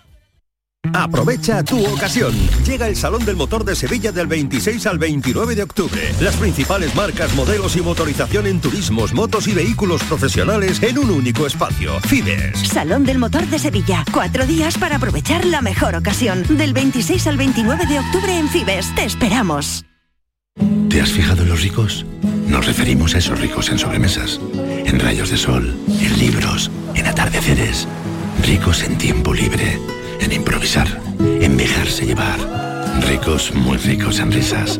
[SPEAKER 13] Aprovecha tu ocasión. Llega el Salón del Motor de Sevilla del 26 al 29 de octubre. Las principales marcas, modelos y motorización en turismos, motos y vehículos profesionales en un único espacio. Fides.
[SPEAKER 14] Salón del Motor de Sevilla. Cuatro días para aprovechar la mejor ocasión. Del 26 al 29 de octubre en Fibes. Te esperamos.
[SPEAKER 15] ¿Te has fijado en los ricos? Nos referimos a esos ricos en sobremesas, en rayos de sol, en libros, en atardeceres. Ricos en tiempo libre en improvisar, en dejarse llevar. Ricos, muy ricos en risas,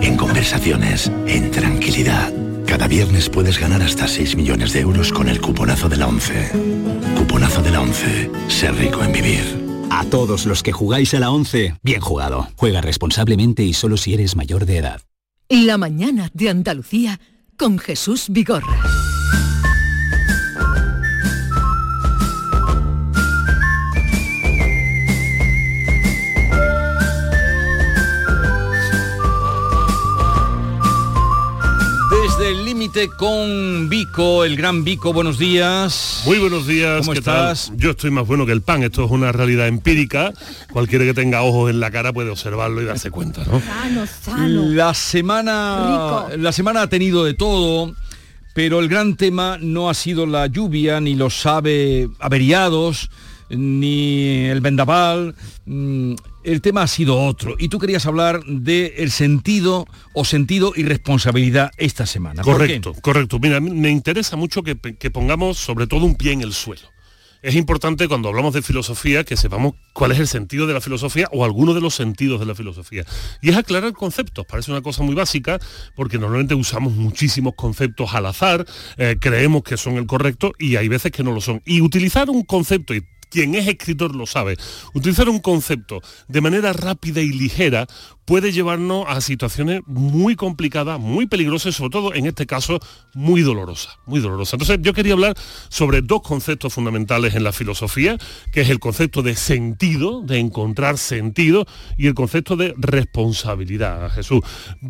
[SPEAKER 15] en conversaciones, en tranquilidad. Cada viernes puedes ganar hasta 6 millones de euros con el cuponazo de la 11. Cuponazo de la 11. Ser rico en vivir.
[SPEAKER 16] A todos los que jugáis a la 11, bien jugado. Juega responsablemente y solo si eres mayor de edad.
[SPEAKER 3] La mañana de Andalucía con Jesús Vigorra.
[SPEAKER 5] Desde el límite con Vico, el gran Vico, buenos días.
[SPEAKER 17] Muy buenos días.
[SPEAKER 5] ¿Cómo
[SPEAKER 17] ¿qué
[SPEAKER 5] estás?
[SPEAKER 17] tal? Yo estoy más bueno que el pan. Esto es una realidad empírica. Cualquiera que tenga ojos en la cara puede observarlo y darse cuenta, ¿no?
[SPEAKER 7] Sano, sano.
[SPEAKER 5] La semana,
[SPEAKER 7] Rico.
[SPEAKER 5] la semana ha tenido de todo, pero el gran tema no ha sido la lluvia, ni los ave averiados, ni el vendaval. mm, El tema ha sido otro. Y tú querías hablar del el sentido o sentido y responsabilidad esta semana.
[SPEAKER 17] Correcto, correcto. Mira, me interesa mucho que, que pongamos sobre todo un pie en el suelo. Es importante cuando hablamos de filosofía que sepamos cuál es el sentido de la filosofía o alguno de los sentidos de la filosofía. Y es aclarar conceptos. Parece una cosa muy básica porque normalmente usamos muchísimos conceptos al azar, eh, creemos que son el correcto y hay veces que no lo son. Y utilizar un concepto y quien es escritor lo sabe. Utilizar un concepto de manera rápida y ligera puede llevarnos a situaciones muy complicadas, muy peligrosas sobre todo en este caso muy dolorosas, muy dolorosas. Entonces yo quería hablar sobre dos conceptos fundamentales en la filosofía, que es el concepto de sentido, de encontrar sentido, y el concepto de responsabilidad, Jesús,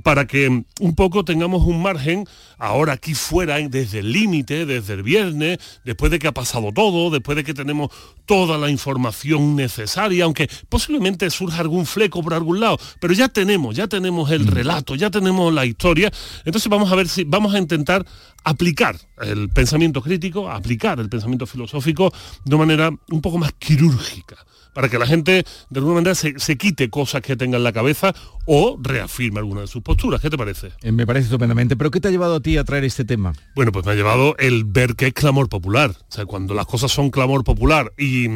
[SPEAKER 17] para que un poco tengamos un margen ahora aquí fuera, desde el límite, desde el viernes, después de que ha pasado todo, después de que tenemos toda la información necesaria, aunque posiblemente surja algún fleco por algún lado, pero ya tenemos, ya tenemos el relato, ya tenemos la historia, entonces vamos a ver si vamos a intentar aplicar el pensamiento crítico, aplicar el pensamiento filosófico de manera un poco más quirúrgica para que la gente de alguna manera se, se quite cosas que tenga en la cabeza o reafirme alguna de sus posturas. ¿Qué te parece?
[SPEAKER 5] Eh, Me parece estupendamente. ¿Pero qué te ha llevado a ti a traer este tema?
[SPEAKER 17] Bueno, pues me ha llevado el ver que es clamor popular. O sea, cuando las cosas son clamor popular y,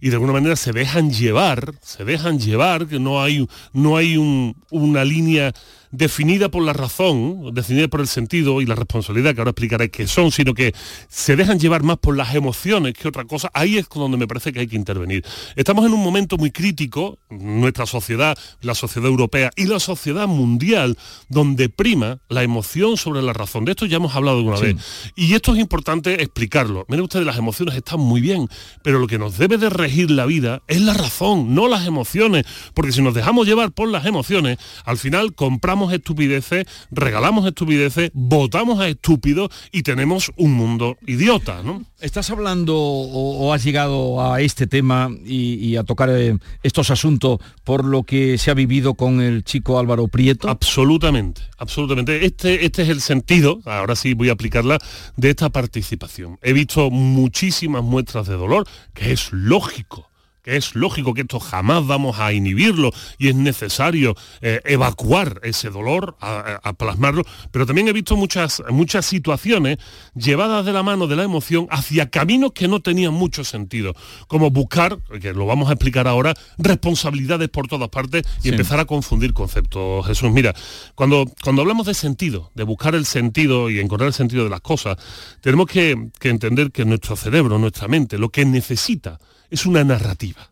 [SPEAKER 17] y de alguna manera se dejan llevar, se dejan llevar, que no hay, no hay un- una línea definida por la razón, definida por el sentido y la responsabilidad, que ahora explicaré qué son, sino que se dejan llevar más por las emociones que otra cosa, ahí es donde me parece que hay que intervenir. Estamos en un momento muy crítico, nuestra sociedad, la sociedad europea y la sociedad mundial, donde prima la emoción sobre la razón. De esto ya hemos hablado alguna
[SPEAKER 5] Sí.
[SPEAKER 17] vez. Y esto es importante explicarlo. Miren ustedes, las emociones están muy bien, pero lo que nos debe de regir la vida es la razón, no las emociones. Porque si nos dejamos llevar por las emociones, al final compramos estupideces, regalamos estupideces, votamos a estúpidos y tenemos un mundo idiota, ¿no?
[SPEAKER 5] ¿Estás hablando o, o has llegado a este tema y, y a tocar eh, estos asuntos por lo que se ha vivido con el chico Álvaro Prieto?
[SPEAKER 17] Absolutamente, absolutamente. Este, este es el sentido, ahora sí voy a aplicarla, de esta participación. He visto muchísimas muestras de dolor, que es lógico que es lógico que esto jamás vamos a inhibirlo y es necesario eh, evacuar ese dolor, a, a plasmarlo, pero también he visto muchas, muchas situaciones llevadas de la mano de la emoción hacia caminos que no tenían mucho sentido, como buscar, que lo vamos a explicar ahora, responsabilidades por todas partes y
[SPEAKER 5] Sí.
[SPEAKER 17] empezar a confundir conceptos. Jesús, mira, cuando, cuando hablamos de sentido, de buscar el sentido y encontrar el sentido de las cosas, tenemos que, que entender que nuestro cerebro, nuestra mente, lo que necesita es una narrativa.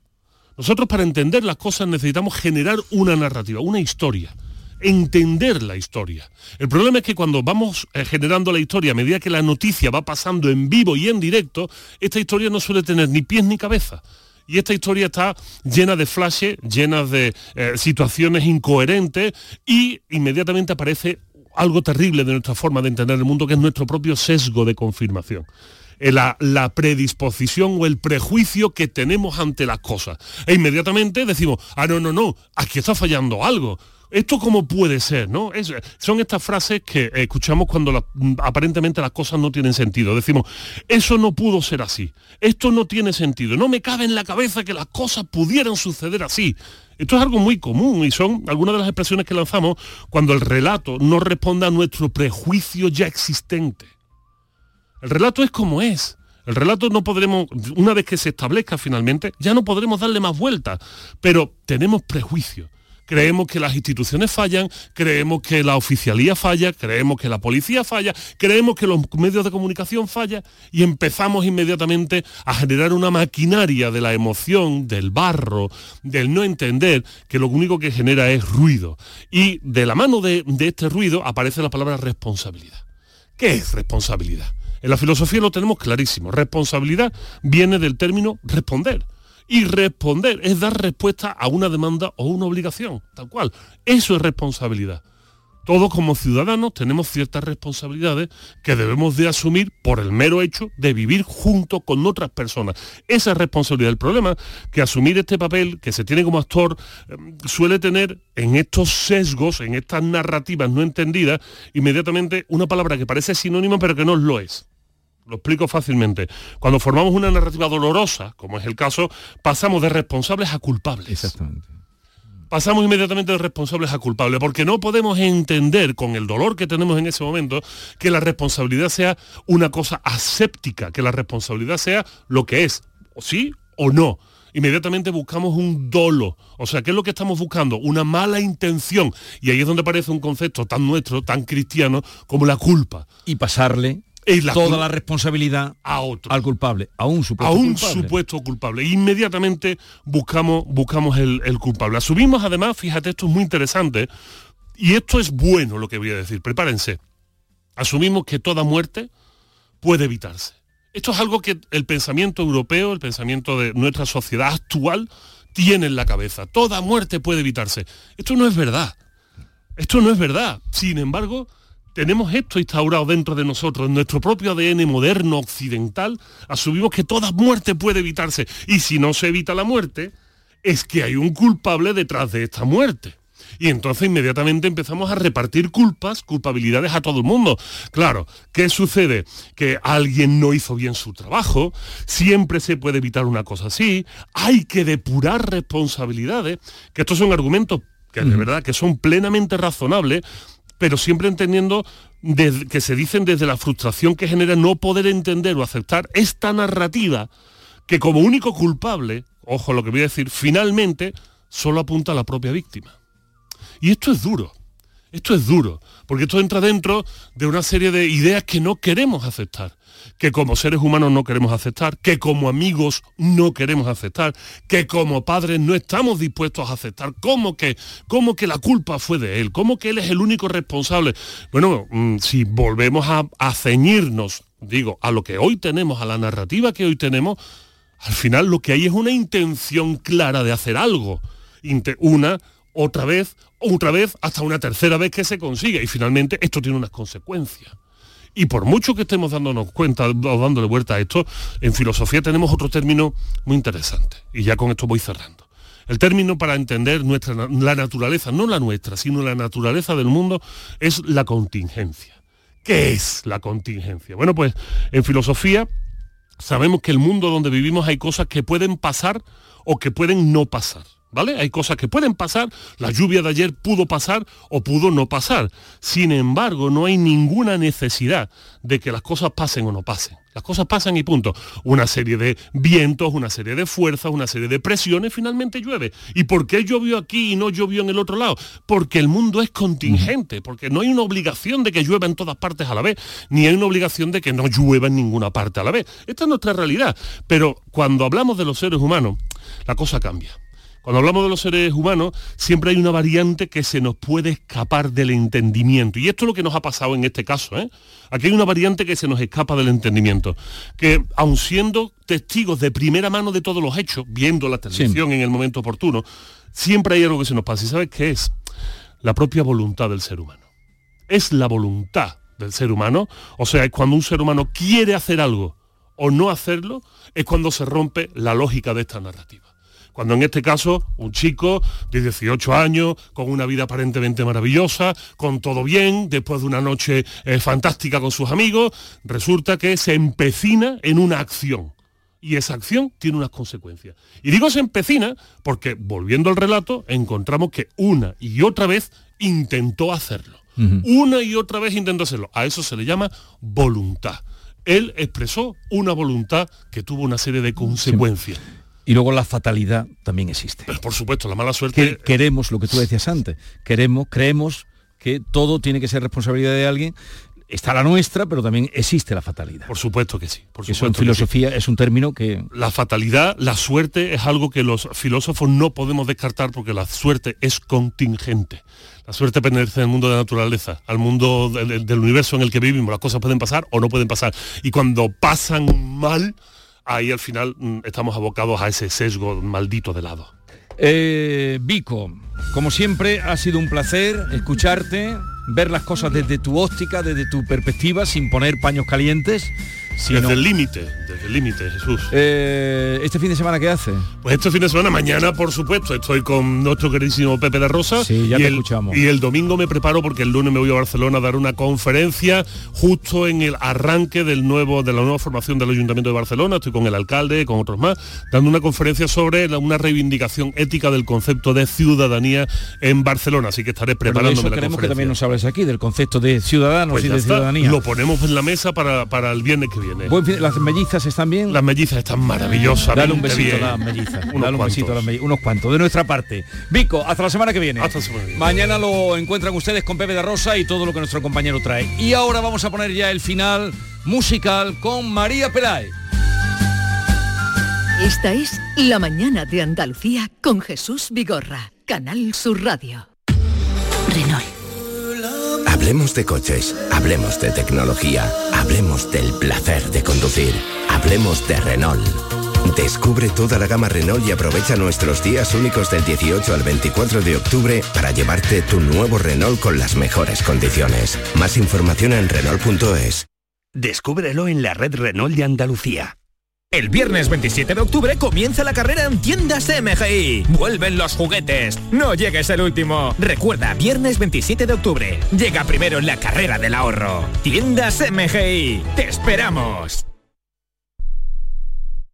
[SPEAKER 17] Nosotros para entender las cosas necesitamos generar una narrativa, una historia entender la historia. El problema es que cuando vamos eh, generando la historia a medida que la noticia va pasando en vivo y en directo, esta historia no suele tener ni pies ni cabeza. Y esta historia está llena de flashes, llena de eh, situaciones incoherentes y inmediatamente aparece algo terrible de nuestra forma de entender el mundo, que es nuestro propio sesgo de confirmación. Eh, La, predisposición o el prejuicio que tenemos ante las cosas. E inmediatamente decimos, ah, no, no, no, aquí está fallando algo. ¿Esto cómo puede ser? ¿no? Es- son estas frases que escuchamos cuando aparentemente las cosas no tienen sentido. Decimos, eso no pudo ser así. Esto no tiene sentido. No me cabe en la cabeza que las cosas pudieran suceder así. Esto es algo muy común y son algunas de las expresiones que lanzamos cuando el relato no responde a nuestro prejuicio ya existente. El relato es como es. El relato no podremos, una vez que se establezca finalmente, ya no podremos darle más vueltas. Pero tenemos prejuicios. Creemos que las instituciones fallan, creemos que la oficialía falla, creemos que la policía falla, creemos que los medios de comunicación fallan y empezamos inmediatamente a generar una maquinaria de la emoción, del barro, del no entender, que lo único que genera es ruido. Y de la mano de, de este ruido aparece la palabra responsabilidad. ¿Qué es responsabilidad? En la filosofía lo tenemos clarísimo. Responsabilidad viene del término responder. Y responder es dar respuesta a una demanda o una obligación, tal cual. Eso es responsabilidad. Todos como ciudadanos tenemos ciertas responsabilidades que debemos de asumir por el mero hecho de vivir junto con otras personas. Esa es responsabilidad. El problema que asumir este papel que se tiene como actor eh, suele tener en estos sesgos, en estas narrativas no entendidas, inmediatamente una palabra que parece sinónima pero que no lo es. Lo explico fácilmente. Cuando formamos una narrativa dolorosa, como es el caso, pasamos de responsables a culpables.
[SPEAKER 5] Exactamente.
[SPEAKER 17] Pasamos inmediatamente de responsables a culpables, porque no podemos entender con el dolor que tenemos en ese momento que la responsabilidad sea una cosa aséptica, que la responsabilidad sea lo que es, o sí o no. Inmediatamente buscamos un dolo. O sea, ¿qué es lo que estamos buscando? Una mala intención. Y ahí es donde aparece un concepto tan nuestro, tan cristiano, como la culpa.
[SPEAKER 5] Y pasarle
[SPEAKER 17] la
[SPEAKER 5] toda la responsabilidad
[SPEAKER 17] a otro.
[SPEAKER 5] al culpable, a un supuesto
[SPEAKER 17] a un
[SPEAKER 5] culpable.
[SPEAKER 17] supuesto culpable. Inmediatamente buscamos, buscamos el, el culpable. Asumimos además, fíjate, esto es muy interesante, y esto es bueno lo que voy a decir, prepárense. Asumimos que toda muerte puede evitarse. Esto es algo que el pensamiento europeo, el pensamiento de nuestra sociedad actual, tiene en la cabeza. Toda muerte puede evitarse. Esto no es verdad. Esto no es verdad. Sin embargo, tenemos esto instaurado dentro de nosotros, en nuestro propio ADN moderno occidental, asumimos que toda muerte puede evitarse. Y si no se evita la muerte, es que hay un culpable detrás de esta muerte. Y entonces inmediatamente empezamos a repartir culpas, culpabilidades a todo el mundo. Claro, ¿qué sucede? Que alguien no hizo bien su trabajo, siempre se puede evitar una cosa así, hay que depurar responsabilidades, que estos son argumentos que de verdad que son plenamente razonables, pero siempre entendiendo que se dicen desde la frustración que genera no poder entender o aceptar esta narrativa que como único culpable, ojo lo que voy a decir, finalmente solo apunta a la propia víctima. Y esto es duro, esto es duro, porque esto entra dentro de una serie de ideas que no queremos aceptar, que como seres humanos no queremos aceptar, que como amigos no queremos aceptar, que como padres no estamos dispuestos a aceptar, como que, que la culpa fue de él, como que él es el único responsable. Bueno, mm, si volvemos a, a ceñirnos, digo, a lo que hoy tenemos, a la narrativa que hoy tenemos, al final lo que hay es una intención clara de hacer algo. Una, otra vez, otra vez, hasta una tercera vez que se consigue. Y finalmente esto tiene unas consecuencias. Y por mucho que estemos dándonos cuenta o dándole vuelta a esto, en filosofía tenemos otro término muy interesante. Y ya con esto voy cerrando. El término para entender nuestra, la naturaleza, no la nuestra, sino la naturaleza del mundo, es la contingencia. ¿Qué es la contingencia? Bueno, pues en filosofía sabemos que el mundo donde vivimos hay cosas que pueden pasar o que pueden no pasar. ¿Vale? Hay cosas que pueden pasar, la lluvia de ayer pudo pasar o pudo no pasar. Sin embargo, no hay ninguna necesidad de que las cosas pasen o no pasen. Las cosas pasan y punto. Una serie de vientos, una serie de fuerzas, una serie de presiones, finalmente llueve. ¿Y por qué llovió aquí y no llovió en el otro lado? Porque el mundo es contingente, porque no hay una obligación de que llueva en todas partes a la vez, ni hay una obligación de que no llueva en ninguna parte a la vez. Esta es nuestra realidad. Pero cuando hablamos de los seres humanos, la cosa cambia. Cuando hablamos de los seres humanos, siempre hay una variante que se nos puede escapar del entendimiento. Y esto es lo que nos ha pasado en este caso. ¿eh? Aquí hay una variante que se nos escapa del entendimiento. Que aun siendo testigos de primera mano de todos los hechos, viendo la televisión en el momento oportuno, siempre hay algo que se nos pasa. ¿Y sabes qué es? La propia voluntad del ser humano. Es la voluntad del ser humano. O sea, es cuando un ser humano quiere hacer algo o no hacerlo, es cuando se rompe la lógica de esta narrativa cuando en este caso un chico de 18 años, con una vida aparentemente maravillosa, con todo bien, después de una noche eh, fantástica con sus amigos, resulta que se empecina en una acción. Y esa acción tiene unas consecuencias. Y digo se empecina porque, volviendo al relato, encontramos que una y otra vez intentó hacerlo. Una y otra vez intentó hacerlo. A eso se le llama voluntad. Él expresó una voluntad que tuvo una serie de consecuencias.
[SPEAKER 5] Y luego la fatalidad también existe.
[SPEAKER 17] Pero por supuesto, la mala suerte...
[SPEAKER 5] Que queremos, lo que tú decías antes, queremos, creemos que todo tiene que ser responsabilidad de alguien. Está la nuestra, pero también existe la fatalidad.
[SPEAKER 17] Por supuesto que sí. Por
[SPEAKER 5] Eso en filosofía es un término que...
[SPEAKER 17] La fatalidad, la suerte es algo que los filósofos no podemos descartar porque la suerte es contingente. La suerte pertenece al mundo de la naturaleza, al mundo del universo en el que vivimos. Las cosas pueden pasar o no pueden pasar. Y cuando pasan mal, ahí al final mm, estamos abocados a ese sesgo maldito de lado.
[SPEAKER 5] Eh, Vico, como siempre ha sido un placer escucharte, ver las cosas desde tu óptica, desde tu perspectiva, sin poner paños calientes.
[SPEAKER 17] desde el límite, el límite, Jesús.
[SPEAKER 5] Eh, ¿Este fin de semana qué hace?
[SPEAKER 17] Pues este fin de semana, mañana, por supuesto, estoy con nuestro queridísimo Pepe de Rosa.
[SPEAKER 5] Sí, ya
[SPEAKER 17] y
[SPEAKER 5] te
[SPEAKER 17] el,
[SPEAKER 5] escuchamos.
[SPEAKER 17] Y el domingo me preparo porque el lunes me voy a Barcelona a dar una conferencia justo en el arranque del nuevo, de la nueva formación del Ayuntamiento de Barcelona. Estoy con el alcalde, con otros más, dando una conferencia sobre la- una reivindicación ética del concepto de ciudadanía en Barcelona. Así que estaré
[SPEAKER 5] eso
[SPEAKER 17] la
[SPEAKER 5] queremos que también nos hables aquí, del concepto de ciudadanos
[SPEAKER 17] Pues
[SPEAKER 5] y de
[SPEAKER 17] está.
[SPEAKER 5] ciudadanía.
[SPEAKER 17] Lo ponemos en la mesa para, para el viernes que viene.
[SPEAKER 5] Buen fin- ¿Las mellizas están bien?
[SPEAKER 17] Las mellizas están maravillosas.
[SPEAKER 5] Dale un besito a las mellizas.
[SPEAKER 17] Unos
[SPEAKER 5] Dale un besito a las mellizas. Unos cuantos. De nuestra parte. Vico, hasta la semana que viene.
[SPEAKER 17] Hasta la semana que viene.
[SPEAKER 5] Mañana lo encuentran ustedes con Pepe de Rosa y todo lo que nuestro compañero trae. Y ahora vamos a poner ya el final musical con María Peláez.
[SPEAKER 3] Esta es La mañana de Andalucía con Jesús Vigorra, Canal Sur Radio.
[SPEAKER 2] Renault.
[SPEAKER 18] Hablemos de coches, hablemos de tecnología, hablemos del placer de conducir, hablemos de Renault. Descubre toda la gama Renault y aprovecha nuestros días únicos del 18 al 24 de octubre para llevarte tu nuevo Renault con las mejores condiciones. Más información en Renault.es.
[SPEAKER 19] Descúbrelo en la red Renault de Andalucía.
[SPEAKER 20] El viernes 27 de octubre comienza la carrera en tiendas MGI. Vuelven los juguetes. No llegues el último. Recuerda, viernes 27 de octubre. Llega primero en la carrera del ahorro. Tiendas MGI. Te esperamos.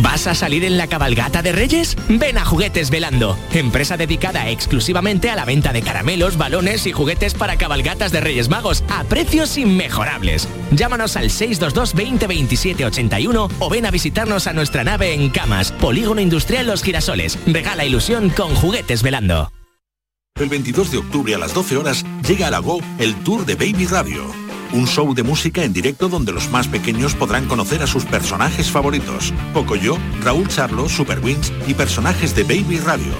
[SPEAKER 20] ¿Vas a salir en la cabalgata de Reyes? Ven a Juguetes Velando, empresa dedicada exclusivamente a la venta de caramelos, balones y juguetes para cabalgatas de Reyes Magos a precios inmejorables. Llámanos al 622 20 27 81 o ven a visitarnos a nuestra nave en Camas, Polígono Industrial Los Girasoles. Regala ilusión con Juguetes Velando.
[SPEAKER 21] El 22 de octubre a las 12 horas llega a la Go el Tour de Baby Radio. Un show de música en directo donde los más pequeños podrán conocer a sus personajes favoritos. Pocoyo, Raúl Charlo, Super Wings y personajes de Baby Radio.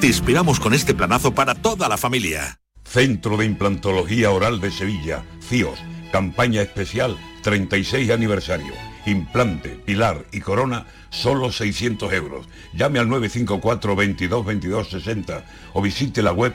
[SPEAKER 21] Te inspiramos con este planazo para toda la familia.
[SPEAKER 11] Centro de Implantología Oral de Sevilla, CIOS, campaña especial 36 aniversario. Implante, pilar y corona, solo 600 euros. Llame al 954 22 22 60 o visite la web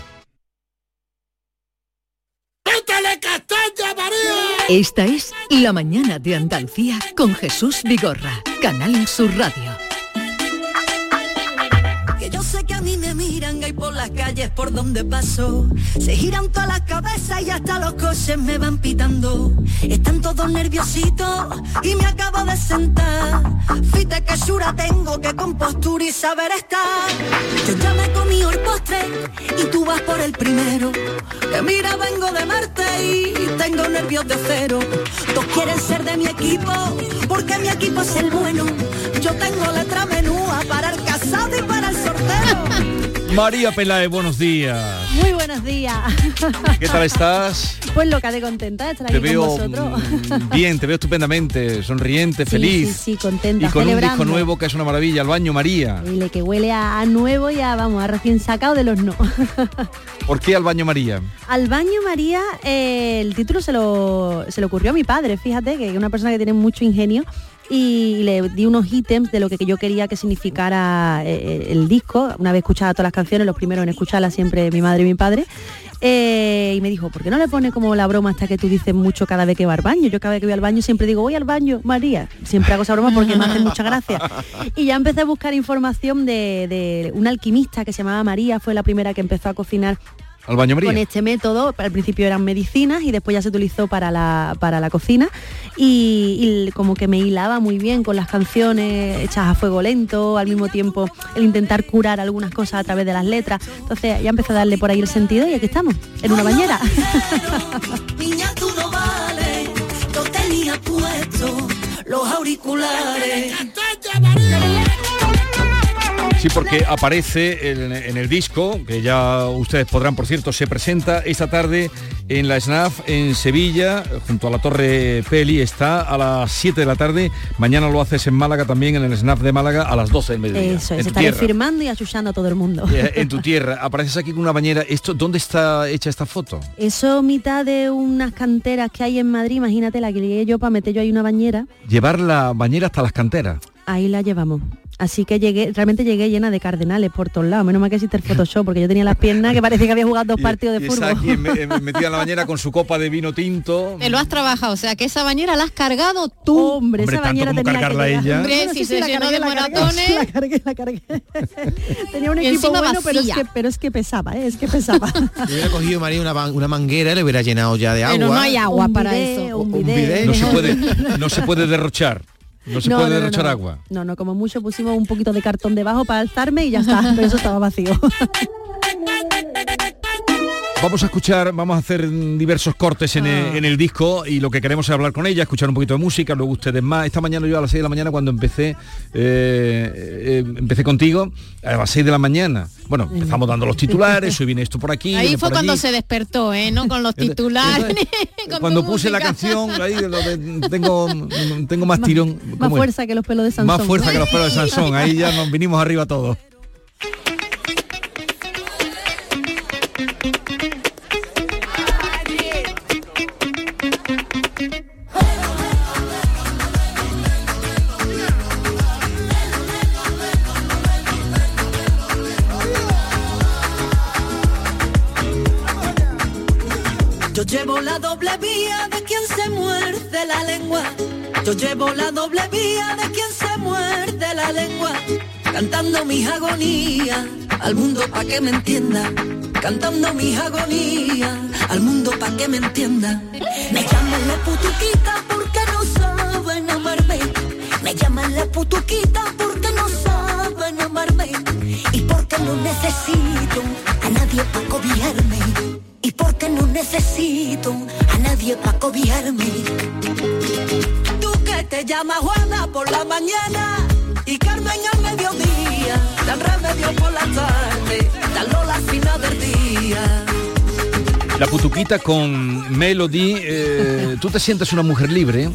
[SPEAKER 3] Esta es La Mañana de Andalucía con Jesús Vigorra, Canal Sur Radio.
[SPEAKER 22] Que yo sé que a mí me miran y por las calles por donde paso. Se giran todas las cabezas y hasta los coches me van pitando. Están todos nerviositos y me acabo de sentar. Fíjate que sura tengo, que compostura y saber estar. Yo ya me comí el postre y tú vas por el primero. Que mira vengo de Marte y nervios de cero. Todos quieren ser de mi equipo porque mi equipo es el bueno. Yo tengo letra menúa para el casado y
[SPEAKER 5] María Pelae, buenos días.
[SPEAKER 23] Muy buenos días.
[SPEAKER 5] ¿Qué tal estás?
[SPEAKER 23] Pues loca de contenta de estar
[SPEAKER 5] Te
[SPEAKER 23] aquí
[SPEAKER 5] veo
[SPEAKER 23] con vosotros.
[SPEAKER 5] mm, bien, te veo estupendamente, sonriente,
[SPEAKER 23] Sí,
[SPEAKER 5] feliz.
[SPEAKER 23] Sí, sí, contenta.
[SPEAKER 5] y con un disco nuevo que es una maravilla, al baño María.
[SPEAKER 23] Dile que huele a, a nuevo y a, vamos, a recién sacado del horno.
[SPEAKER 5] ¿Por qué al baño María?
[SPEAKER 23] Al baño María, eh, el título se lo, se le ocurrió a mi padre, fíjate, que es una persona que tiene mucho ingenio y le di unos ítems de lo que yo quería que significara eh, el disco. Una vez escuchada todas las canciones, los primeros en escucharlas siempre mi madre y mi padre. eh, y me dijo, ¿por qué no le pone como la broma hasta que tú dices mucho cada vez que va al baño? Yo cada vez que voy al baño siempre digo, voy al baño, María. Siempre hago esa broma porque me hace mucha gracia. Y ya empecé a buscar información de, de una alquimista que se llamaba María, fue la primera que empezó a cocinar
[SPEAKER 5] Al baño María.
[SPEAKER 23] con este método, al principio eran medicinas y después ya se utilizó para la, para la cocina y, y como que me hilaba muy bien con las canciones hechas a fuego lento, al mismo tiempo el intentar curar algunas cosas a través de las letras. Entonces ya empecé a darle por ahí el sentido y aquí estamos, en una bañera.
[SPEAKER 22] Niña, tú no vales, yo tenía puesto los auriculares.
[SPEAKER 5] Sí, porque aparece en, en el disco, que ya ustedes podrán, por cierto, se presenta esta tarde en la SNAF en Sevilla, junto a la Torre Peli, está a las 7 de la tarde. Mañana lo haces en Málaga también, en el SNAF de Málaga, a las 12 del mediodía.
[SPEAKER 23] Eso es, estaré
[SPEAKER 5] tierra.
[SPEAKER 23] firmando y achuchando a todo el mundo.
[SPEAKER 5] Eh, En tu tierra, apareces aquí con una bañera. Esto, ¿Dónde está hecha esta foto?
[SPEAKER 23] Eso mitad de unas canteras que hay en Madrid, imagínate la que llegué yo para meter yo ahí una bañera,
[SPEAKER 5] Llevar la bañera hasta las canteras.
[SPEAKER 23] ahí la llevamos. Así que llegué, realmente llegué llena de cardenales por todos lados. Menos mal que existe el Photoshop, porque yo tenía las piernas que parecía que había jugado dos partidos de
[SPEAKER 5] aquí
[SPEAKER 23] fútbol.
[SPEAKER 5] me- me- metida en la bañera con su copa de vino tinto.
[SPEAKER 7] Te lo has trabajado, o sea que esa bañera la has cargado tú.
[SPEAKER 23] Hombre,
[SPEAKER 5] Hombre,
[SPEAKER 23] esa
[SPEAKER 5] tanto
[SPEAKER 23] bañera
[SPEAKER 5] como
[SPEAKER 23] tenía que
[SPEAKER 5] cargarla
[SPEAKER 23] llegar.
[SPEAKER 5] ella.
[SPEAKER 7] Hombre,
[SPEAKER 23] Bueno,
[SPEAKER 7] si
[SPEAKER 23] sí,
[SPEAKER 7] se
[SPEAKER 23] sí, la
[SPEAKER 7] llenó
[SPEAKER 23] cargué,
[SPEAKER 7] de moratones.
[SPEAKER 23] La cargué, la cargué. Tenía un equipo bueno, pero es, que, pero es que pesaba, ¿eh? es que pesaba.
[SPEAKER 24] Si hubiera cogido María una, una manguera, le hubiera llenado ya de agua.
[SPEAKER 7] Pero no hay agua
[SPEAKER 23] Un
[SPEAKER 7] para eso.
[SPEAKER 23] un
[SPEAKER 24] Un
[SPEAKER 5] se puede, no se puede derrochar. No se
[SPEAKER 23] No,
[SPEAKER 5] puede
[SPEAKER 23] no, no,
[SPEAKER 5] derrochar
[SPEAKER 23] no.
[SPEAKER 5] agua.
[SPEAKER 23] No, no, como mucho pusimos un poquito de cartón debajo para alzarme y ya está, pero eso estaba vacío.
[SPEAKER 5] Vamos a escuchar, vamos a hacer diversos cortes en,
[SPEAKER 23] Ah.
[SPEAKER 5] el, en el disco y lo que queremos es hablar con ella, escuchar un poquito de música, luego ustedes más. Esta mañana yo a las 6 de la mañana cuando empecé, eh, eh, empecé contigo, a las 6 de la mañana. Bueno, empezamos dando los titulares, hoy viene esto por aquí.
[SPEAKER 7] Ahí fue cuando
[SPEAKER 5] allí.
[SPEAKER 7] se despertó, ¿eh? ¿No? Con los titulares. con
[SPEAKER 5] Cuando puse la canción, ahí, lo de- tengo, tengo más tirón.
[SPEAKER 23] Más fuerza que los pelos de Sansón.
[SPEAKER 5] Más fuerza que los pelos de Sansón. Ahí ya nos vinimos arriba todos.
[SPEAKER 22] Yo llevo la doble vía de quien se muerde la lengua. Yo llevo la doble vía de quien se muerde la lengua. Cantando mis agonías al mundo pa' que me entienda. Cantando mis agonías al mundo pa' que me entienda. Me llaman la putuquita porque no saben amarme. Me llaman la putuquita porque no saben amarme. Y porque no necesito a nadie para cobijarme necesito a nadie para cobijarme. Tú que te llamas Juana por la mañana y Carmen al mediodía, dan remedio por la tarde, dan Lola al final del día.
[SPEAKER 5] La putuquita con Melody, eh, ¿tú te sientes una mujer libre?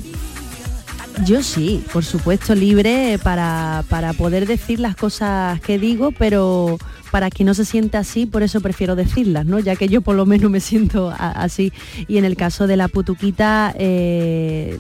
[SPEAKER 23] Yo sí, por supuesto, libre para, para poder decir las cosas que digo, pero para quien no se siente así, por eso prefiero decirlas, ¿no? Ya que yo por lo menos me siento así. Y en el caso de la putuquita, eh,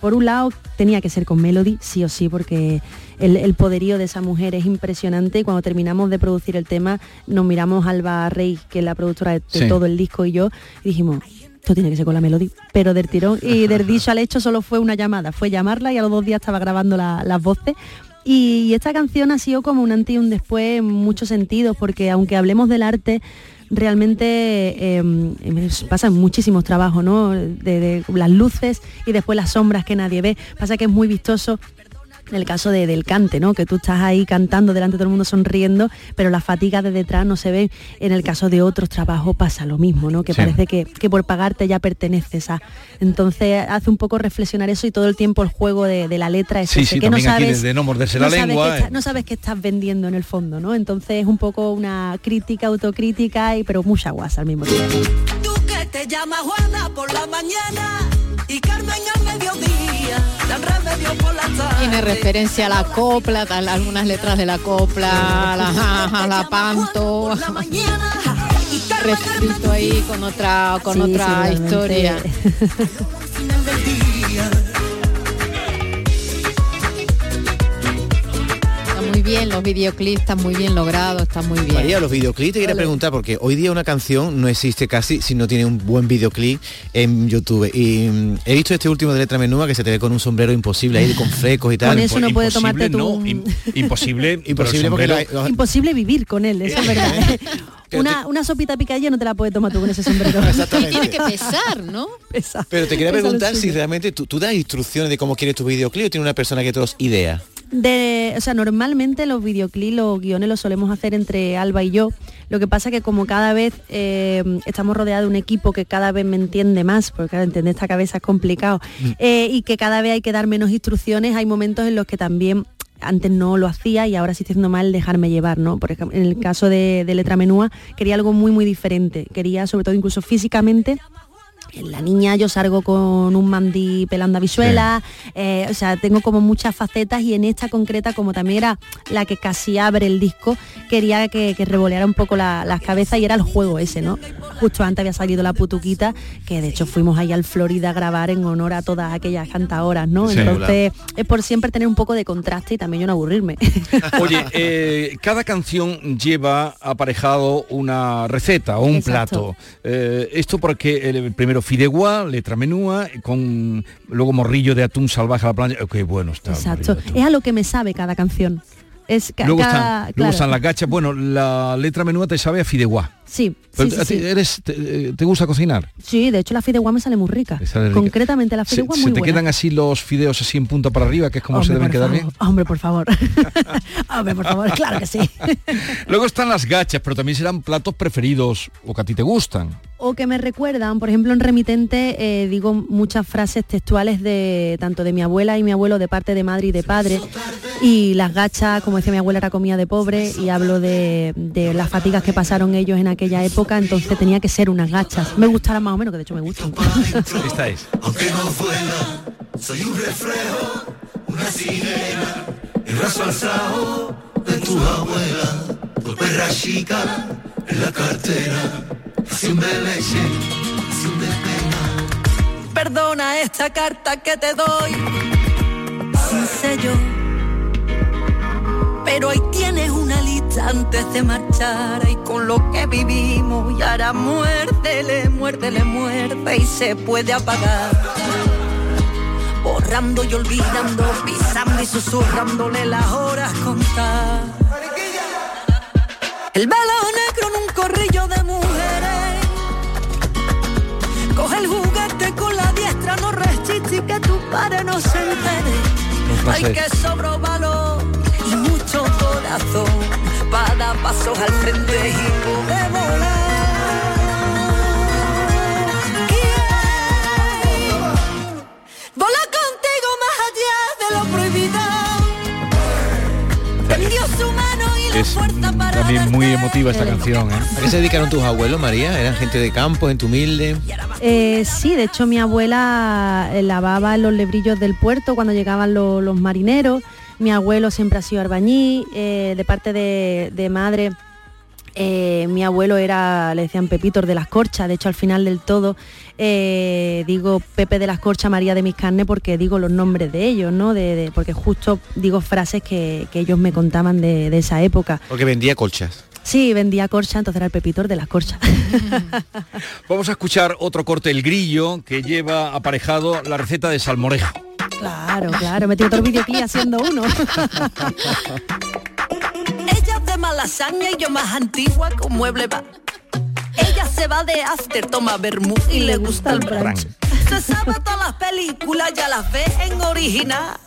[SPEAKER 23] por un lado tenía que ser con Melody, sí o sí, porque el, el poderío de esa mujer es impresionante y cuando terminamos de producir el tema nos miramos Alba Rey, que es la productora de, de
[SPEAKER 5] Sí.
[SPEAKER 23] todo el disco y yo, y dijimos, esto tiene que ser con la Melody, pero del tirón y del dicho al hecho solo fue una llamada, fue llamarla y a los dos días estaba grabando la- las voces. Y, esta canción ha sido como un antes y un después en muchos sentidos, porque aunque hablemos del arte, realmente me pasan muchísimos trabajos, ¿no? De, de las luces y después las sombras que nadie ve. Pasa que es muy vistoso en el caso de- del cante, ¿no? Que tú estás ahí cantando delante de todo el mundo sonriendo, pero la fatiga de detrás no se ve. En el caso de otros trabajos pasa lo mismo, ¿no? Que
[SPEAKER 5] Sí.
[SPEAKER 23] parece que, que por pagarte ya perteneces a. Entonces hace un poco reflexionar eso y todo el tiempo el juego de, de la letra es
[SPEAKER 5] Sí,
[SPEAKER 23] ese,
[SPEAKER 5] sí,
[SPEAKER 23] que no sabes,
[SPEAKER 5] de- no morderse la
[SPEAKER 23] sabes
[SPEAKER 5] lengua,
[SPEAKER 23] que está-
[SPEAKER 5] eh.
[SPEAKER 23] no sabes qué estás vendiendo en el fondo, ¿no? Entonces es un poco una crítica, autocrítica, y, pero mucha guasa al mismo tiempo.
[SPEAKER 22] Tú que te llamas Juana por la mañana y Carmen al mediodía,
[SPEAKER 7] Tiene referencia a la copla, tal, algunas letras de la copla, a la, a la panto, refrito ahí con otra, con
[SPEAKER 23] Sí,
[SPEAKER 7] otra historia. bien, los videoclips están muy bien logrados, está muy bien.
[SPEAKER 24] María, los videoclips te quería preguntar porque hoy día una canción no existe casi si no tiene un buen videoclip en YouTube. Y mm, he visto este último de letra menúa que se te ve con un sombrero imposible ahí con flecos y tal.
[SPEAKER 23] Con eso no puede tomarte tú un-
[SPEAKER 5] imposible,
[SPEAKER 24] imposible porque hay-
[SPEAKER 23] Imposible vivir con él, eso es verdad. una, una sopita picadilla no te la puedes tomar tú con ese sombrero.
[SPEAKER 7] Y tiene que pesar, ¿no?
[SPEAKER 24] Pero te quería preguntar si realmente tú, tú das instrucciones de cómo quieres tu videoclip o tiene una persona que te los idea.
[SPEAKER 23] De, o sea, normalmente los videoclips, los guiones los solemos hacer entre Alba y yo. Lo que pasa que como cada vez eh, estamos rodeados de un equipo que cada vez me entiende más, porque claro, entender esta cabeza es complicado, eh, y que cada vez hay que dar menos instrucciones, hay momentos en los que también antes no lo hacía y ahora sí estoy haciendo mal dejarme llevar, ¿no? Por ejemplo, en el caso de, de Letra Menúa quería algo muy, muy diferente. Quería, sobre todo incluso físicamente, en la niña yo salgo con un mandí pelando a visuela, eh, o sea, tengo como muchas facetas y en esta concreta, como también era la que casi abre el disco, quería que, que revoleara un poco la- las cabezas y era el juego ese, ¿no? Justo antes había salido la putuquita, que de hecho fuimos ahí al Florida a grabar en honor a todas aquellas cantadoras, ¿no?
[SPEAKER 5] Sí.
[SPEAKER 23] Entonces es por siempre tener un poco de contraste y también yo no aburrirme.
[SPEAKER 5] Oye, eh, cada canción lleva aparejado una receta o un
[SPEAKER 23] Exacto.
[SPEAKER 5] plato. Eh, esto porque el primero fideuá, letra menúa, con luego morrillo de atún salvaje a la plancha. Qué bueno está.
[SPEAKER 23] Exacto. Es a lo que me sabe cada canción. Es ca-
[SPEAKER 5] Luego
[SPEAKER 23] cada-
[SPEAKER 5] están, luego están las gachas. Bueno, la letra menúa te sabe a fideuá.
[SPEAKER 23] Sí,
[SPEAKER 5] eres, te, te gusta cocinar?
[SPEAKER 23] Sí, de hecho la fideuá me sale muy rica.
[SPEAKER 5] Te sale rica.
[SPEAKER 23] Concretamente la
[SPEAKER 5] ¿Se,
[SPEAKER 23] fideuá
[SPEAKER 5] se
[SPEAKER 23] muy
[SPEAKER 5] te
[SPEAKER 23] buena.
[SPEAKER 5] quedan así los fideos así en punta para arriba, que es como se deben quedar
[SPEAKER 23] favor.
[SPEAKER 5] bien?
[SPEAKER 23] Hombre, por favor. Hombre, por favor, claro que sí.
[SPEAKER 5] Luego están las gachas, pero también serán platos preferidos o que a ti te gustan.
[SPEAKER 23] O que me recuerdan, por ejemplo, en remitente eh, digo muchas frases textuales de tanto de mi abuela y mi abuelo de parte de madre y de padre. Y las gachas, como decía mi abuela, era comida de pobre y hablo de, de las fatigas que pasaron ellos en aquella época, entonces tenía que ser unas gachas. Me gustarán más o menos, que de hecho me gustan.
[SPEAKER 5] Esta es.
[SPEAKER 15] Aunque no vuela, soy un reflejo, una sirena, el raso alzado de tu abuela, tu perra chica en la cartera, de leche, de pena.
[SPEAKER 22] Perdona esta carta que te doy sin sello. Pero ahí tienes una lista antes de marchar y con lo que vivimos y ahora muérdele, muérdele, muerde y se puede apagar. Borrando y olvidando, pisando y susurrándole las horas contar. El velo negro en un corrillo de mujeres Coge el juguete con la diestra, no resiste y que tu padre no se entere. Hay que sobro valor y mucho corazón atrapada, pasos al frente y
[SPEAKER 5] emotiva esta canción. ¿eh?
[SPEAKER 24] ¿A qué se dedicaron tus abuelos, María? ¿Eran gente de campo, gente humilde?
[SPEAKER 23] Eh, sí, de hecho mi abuela eh, lavaba en los lebrillos del puerto cuando llegaban lo- los marineros. Mi abuelo siempre ha sido arbañí. eh, de parte de, de madre, eh, mi abuelo era, le decían Pepitor de las Corchas. De hecho, al final del todo eh, digo Pepe de las Corchas, María de mis carnes, porque digo los nombres de ellos, ¿no? De, de- porque justo digo frases que, que ellos me contaban de, de esa época.
[SPEAKER 24] Porque vendía colchas.
[SPEAKER 23] Sí, vendía corcha, entonces era el Pepitor de las Corchas.
[SPEAKER 5] Vamos a escuchar otro corte, El Grillo, que lleva aparejado la receta de salmorejo.
[SPEAKER 23] Claro, claro, metí otro videoclip haciendo uno.
[SPEAKER 22] Ella es de malasaña y yo más antigua con mueble va. Ella se va de after, toma vermú y le gusta el brunch. Se sabe todas las películas, ya las ve en original.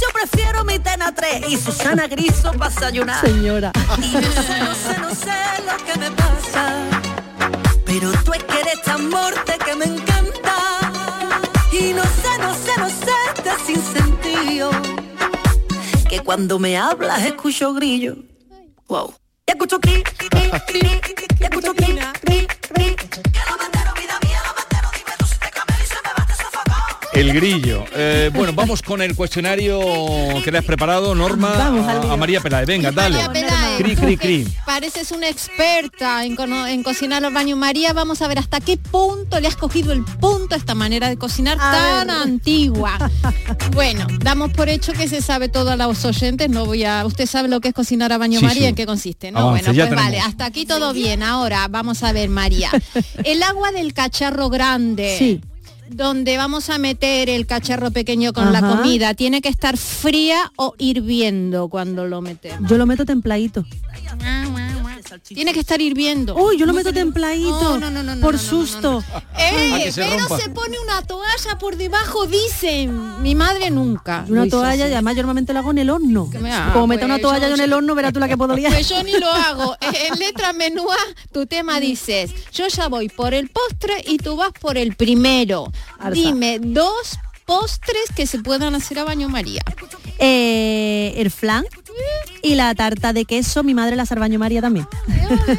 [SPEAKER 22] Yo prefiero mi Tena 3 y Susana Griso para desayunar.
[SPEAKER 23] Señora.
[SPEAKER 22] Y no sé, no sé, no sé lo que me pasa. Pero tú es que eres tan morte que me encanta. Y no sé, no sé, no sé, este sin sentido. Que cuando me hablas escucho grillo. Wow. Y escucho cri, cri, cri, y escucho cri, cri, cri.
[SPEAKER 5] El Grillo. Eh, bueno, vamos con el cuestionario que le has preparado, Norma,
[SPEAKER 23] Vamos
[SPEAKER 5] a, María Peláez. Venga, dale.
[SPEAKER 7] María Peláez.
[SPEAKER 5] Cri, cri, cri.
[SPEAKER 7] Pareces una experta en, cocinar al baño María. Vamos a ver hasta qué punto le has cogido el punto a esta manera de cocinar
[SPEAKER 23] A
[SPEAKER 7] tan
[SPEAKER 23] ver.
[SPEAKER 7] antigua. Bueno, damos por hecho que se sabe todo a los oyentes. No voy a. Usted sabe lo que es cocinar a baño
[SPEAKER 5] Sí,
[SPEAKER 7] María,
[SPEAKER 5] sí.
[SPEAKER 7] en qué consiste, ¿no?
[SPEAKER 5] Avance,
[SPEAKER 7] bueno, pues
[SPEAKER 5] tenemos.
[SPEAKER 7] vale, hasta aquí todo bien. Ahora vamos a ver, María. El agua del cacharro grande.
[SPEAKER 23] Sí.
[SPEAKER 7] Donde vamos a meter el cacharro pequeño con la comida, ¿tiene que estar fría o hirviendo cuando lo metemos?
[SPEAKER 23] Yo lo meto templadito.
[SPEAKER 7] Tiene que estar hirviendo.
[SPEAKER 23] Uy, yo lo meto templadito.
[SPEAKER 7] No, no, no, no, no,
[SPEAKER 23] por susto.
[SPEAKER 7] Eh,
[SPEAKER 5] se
[SPEAKER 7] pero
[SPEAKER 5] rompa.
[SPEAKER 7] se pone una toalla por debajo, dicen. Mi madre nunca.
[SPEAKER 23] Una toalla, y además yo normalmente lo hago en el horno.
[SPEAKER 7] me
[SPEAKER 23] Como meta una
[SPEAKER 7] pues,
[SPEAKER 23] toalla
[SPEAKER 7] yo-
[SPEAKER 23] yo en el horno, verás tú la que puedo liar.
[SPEAKER 7] Pues yo ni lo hago. En letra menúa, tu tema dices, yo ya voy por el postre y tú vas por el primero. Dime dos postres que se puedan hacer a baño María.
[SPEAKER 23] Eh, el flan y la tarta de queso, mi madre la sarbaño María también.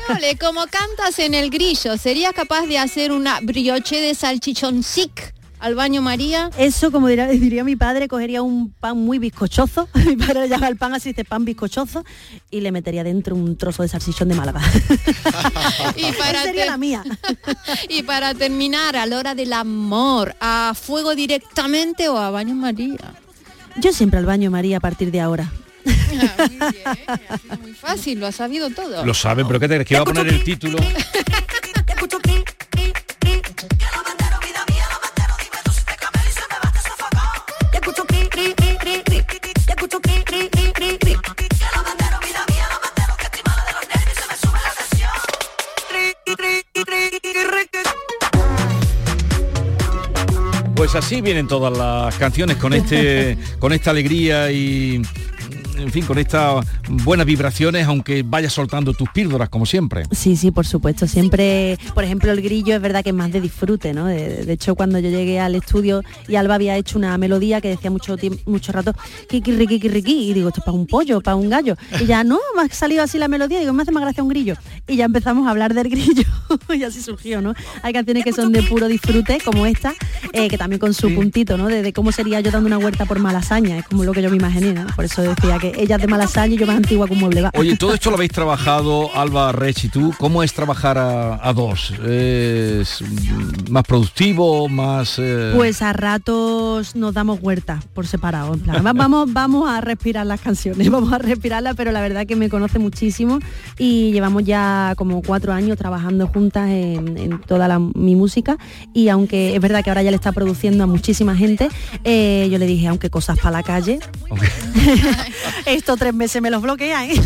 [SPEAKER 7] Ole, como cantas en el grillo, ¿serías capaz de hacer una brioche de salchichón sic al baño María?
[SPEAKER 23] Eso, como diría, diría mi padre, cogería un pan muy bizcochoso, mi padre le llama el pan así, dice pan bizcochoso, y le metería dentro un trozo de salchichón de Málaga.
[SPEAKER 7] Y para,
[SPEAKER 23] sería
[SPEAKER 7] te-
[SPEAKER 23] la mía.
[SPEAKER 7] y para terminar, a la hora del amor, ¿a fuego directamente o a baño María?
[SPEAKER 23] Yo siempre al baño María a partir de ahora.
[SPEAKER 7] Muy fácil, lo ha sabido todo.
[SPEAKER 5] Lo sabe, pero ¿qué te crees? Que va a poner el título. Pues así vienen todas las canciones con este, con esta alegría y en fin, con estas buenas vibraciones, aunque vayas soltando tus píldoras como siempre.
[SPEAKER 23] Sí, sí, por supuesto. Siempre, por ejemplo, el grillo es verdad que es más de disfrute, ¿no? De, de hecho, cuando yo llegué al estudio y Alba había hecho una melodía que decía mucho tiempo, mucho rato, kiki, riqui, kiki, riqui", y digo, esto es para un pollo, para un gallo. Y ya, no, me ha salido así la melodía, digo, me hace más gracia un grillo. Y ya empezamos a hablar del grillo, y así surgió, ¿no? Hay canciones que son de puro disfrute, como esta, eh, que también con su puntito, ¿no? De, de cómo sería yo dando una huerta por malasaña, es como lo que yo me imaginé, ¿no? Por eso decía que ella es de malasaña y yo más antigua que un mueble va.
[SPEAKER 5] Oye, todo esto lo habéis trabajado, Alba, Rech y tú. ¿Cómo es trabajar a, a dos? ¿Es más productivo, más... eh,
[SPEAKER 23] Pues a ratos nos damos huerta por separado. en plan, vamos, vamos a respirar las canciones, vamos a respirarlas, pero la verdad que me conoce muchísimo y llevamos ya como cuatro años trabajando juntas en, en toda la- mi música y aunque es verdad que ahora ya le está produciendo a muchísima gente, eh, yo le dije, aunque cosas para la calle, Estos tres meses me los bloquean. ¿eh?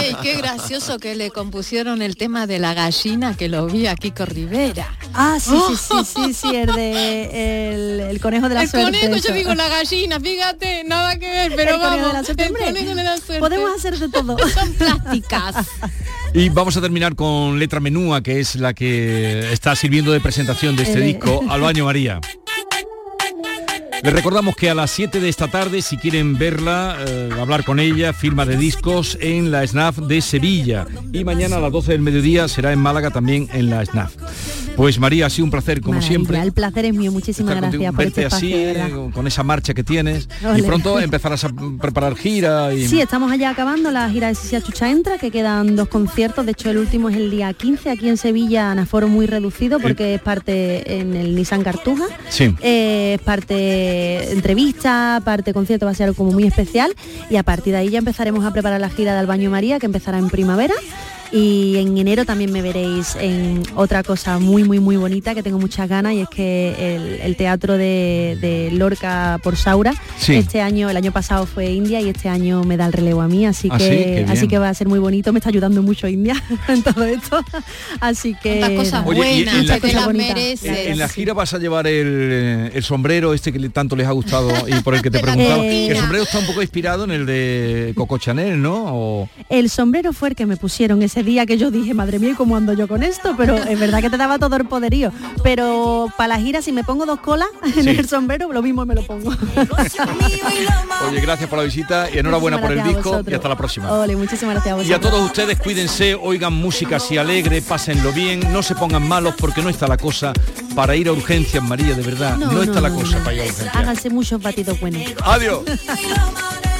[SPEAKER 7] Ey, qué gracioso que le compusieron el tema de la gallina que lo vi a Kiko Rivera.
[SPEAKER 23] Ah, sí, sí, sí, sí, sí, el de el, el conejo de la
[SPEAKER 7] el
[SPEAKER 23] suerte.
[SPEAKER 7] conejo,
[SPEAKER 23] eso.
[SPEAKER 7] yo digo la gallina, fíjate, nada que ver, pero
[SPEAKER 23] El conejo de la suerte,
[SPEAKER 7] el
[SPEAKER 23] hombre.
[SPEAKER 7] conejo de la suerte.
[SPEAKER 23] Podemos hacer de todo.
[SPEAKER 7] Son plásticas.
[SPEAKER 5] Y vamos a terminar con Letra Menúa, que es la que está sirviendo de presentación de este
[SPEAKER 23] Eh.
[SPEAKER 5] disco al baño María. Les recordamos que a las 7 de esta tarde, si quieren verla, eh, hablar con ella, firma de discos en la SNAF de Sevilla. Y mañana a las 12 del mediodía será en Málaga también en la SNAF. Pues María, ha sido un placer como
[SPEAKER 23] Maravilla,
[SPEAKER 5] siempre.
[SPEAKER 23] El placer es mío. Muchísimas gracias por este
[SPEAKER 5] así,
[SPEAKER 23] espacio.
[SPEAKER 5] eh, con- esa marcha que tienes. Y pronto empezarás a preparar gira y...
[SPEAKER 23] Sí, estamos allá acabando la gira de Sisia Chucha Entra, que quedan dos conciertos. De hecho, el último es el día 15 aquí en Sevilla, en aforo muy reducido, porque es parte en el Nissan Cartuja.
[SPEAKER 5] Sí.
[SPEAKER 23] Eh, es parte entrevista, parte concierto, va a ser algo como muy especial. Y a partir de ahí ya empezaremos a preparar la gira del Baño María, que empezará en primavera. Y en enero también me veréis en otra cosa muy, muy, muy bonita que tengo muchas ganas y es que el, el teatro de, de Lorca por Saura,
[SPEAKER 5] Sí.
[SPEAKER 23] este año, el año pasado fue India y este año me da el relevo a mí, así
[SPEAKER 5] Ah,
[SPEAKER 23] que así que va a ser muy bonito, me está ayudando mucho India en todo esto. Así que
[SPEAKER 7] Tantas cosas
[SPEAKER 5] Oye, y
[SPEAKER 7] buenas,
[SPEAKER 5] en la-
[SPEAKER 23] Cosa.
[SPEAKER 5] En, en gira vas a llevar el, el sombrero este que tanto les ha gustado y por el que te preguntaba.
[SPEAKER 23] Eh,
[SPEAKER 5] el sombrero está un poco inspirado en el de Coco Chanel, ¿no? O-
[SPEAKER 23] El sombrero fue el que me pusieron ese día que yo dije, madre mía, ¿y ¿cómo ando yo con esto? Pero es verdad que te daba todo el poderío. Pero para la gira, si me pongo dos colas en
[SPEAKER 5] Sí.
[SPEAKER 23] el sombrero, lo mismo me lo pongo.
[SPEAKER 5] Oye, gracias por la visita y enhorabuena por el disco y hasta la próxima.
[SPEAKER 23] Ole, muchísimas gracias a
[SPEAKER 5] Y a
[SPEAKER 23] vosotros.
[SPEAKER 5] todos ustedes cuídense, oigan música así alegre, pásenlo bien, no se pongan malos porque no está la cosa para ir a urgencias, María, de verdad. No, está la cosa para ir a urgencias.
[SPEAKER 23] Háganse muchos batidos buenos.
[SPEAKER 5] Adiós.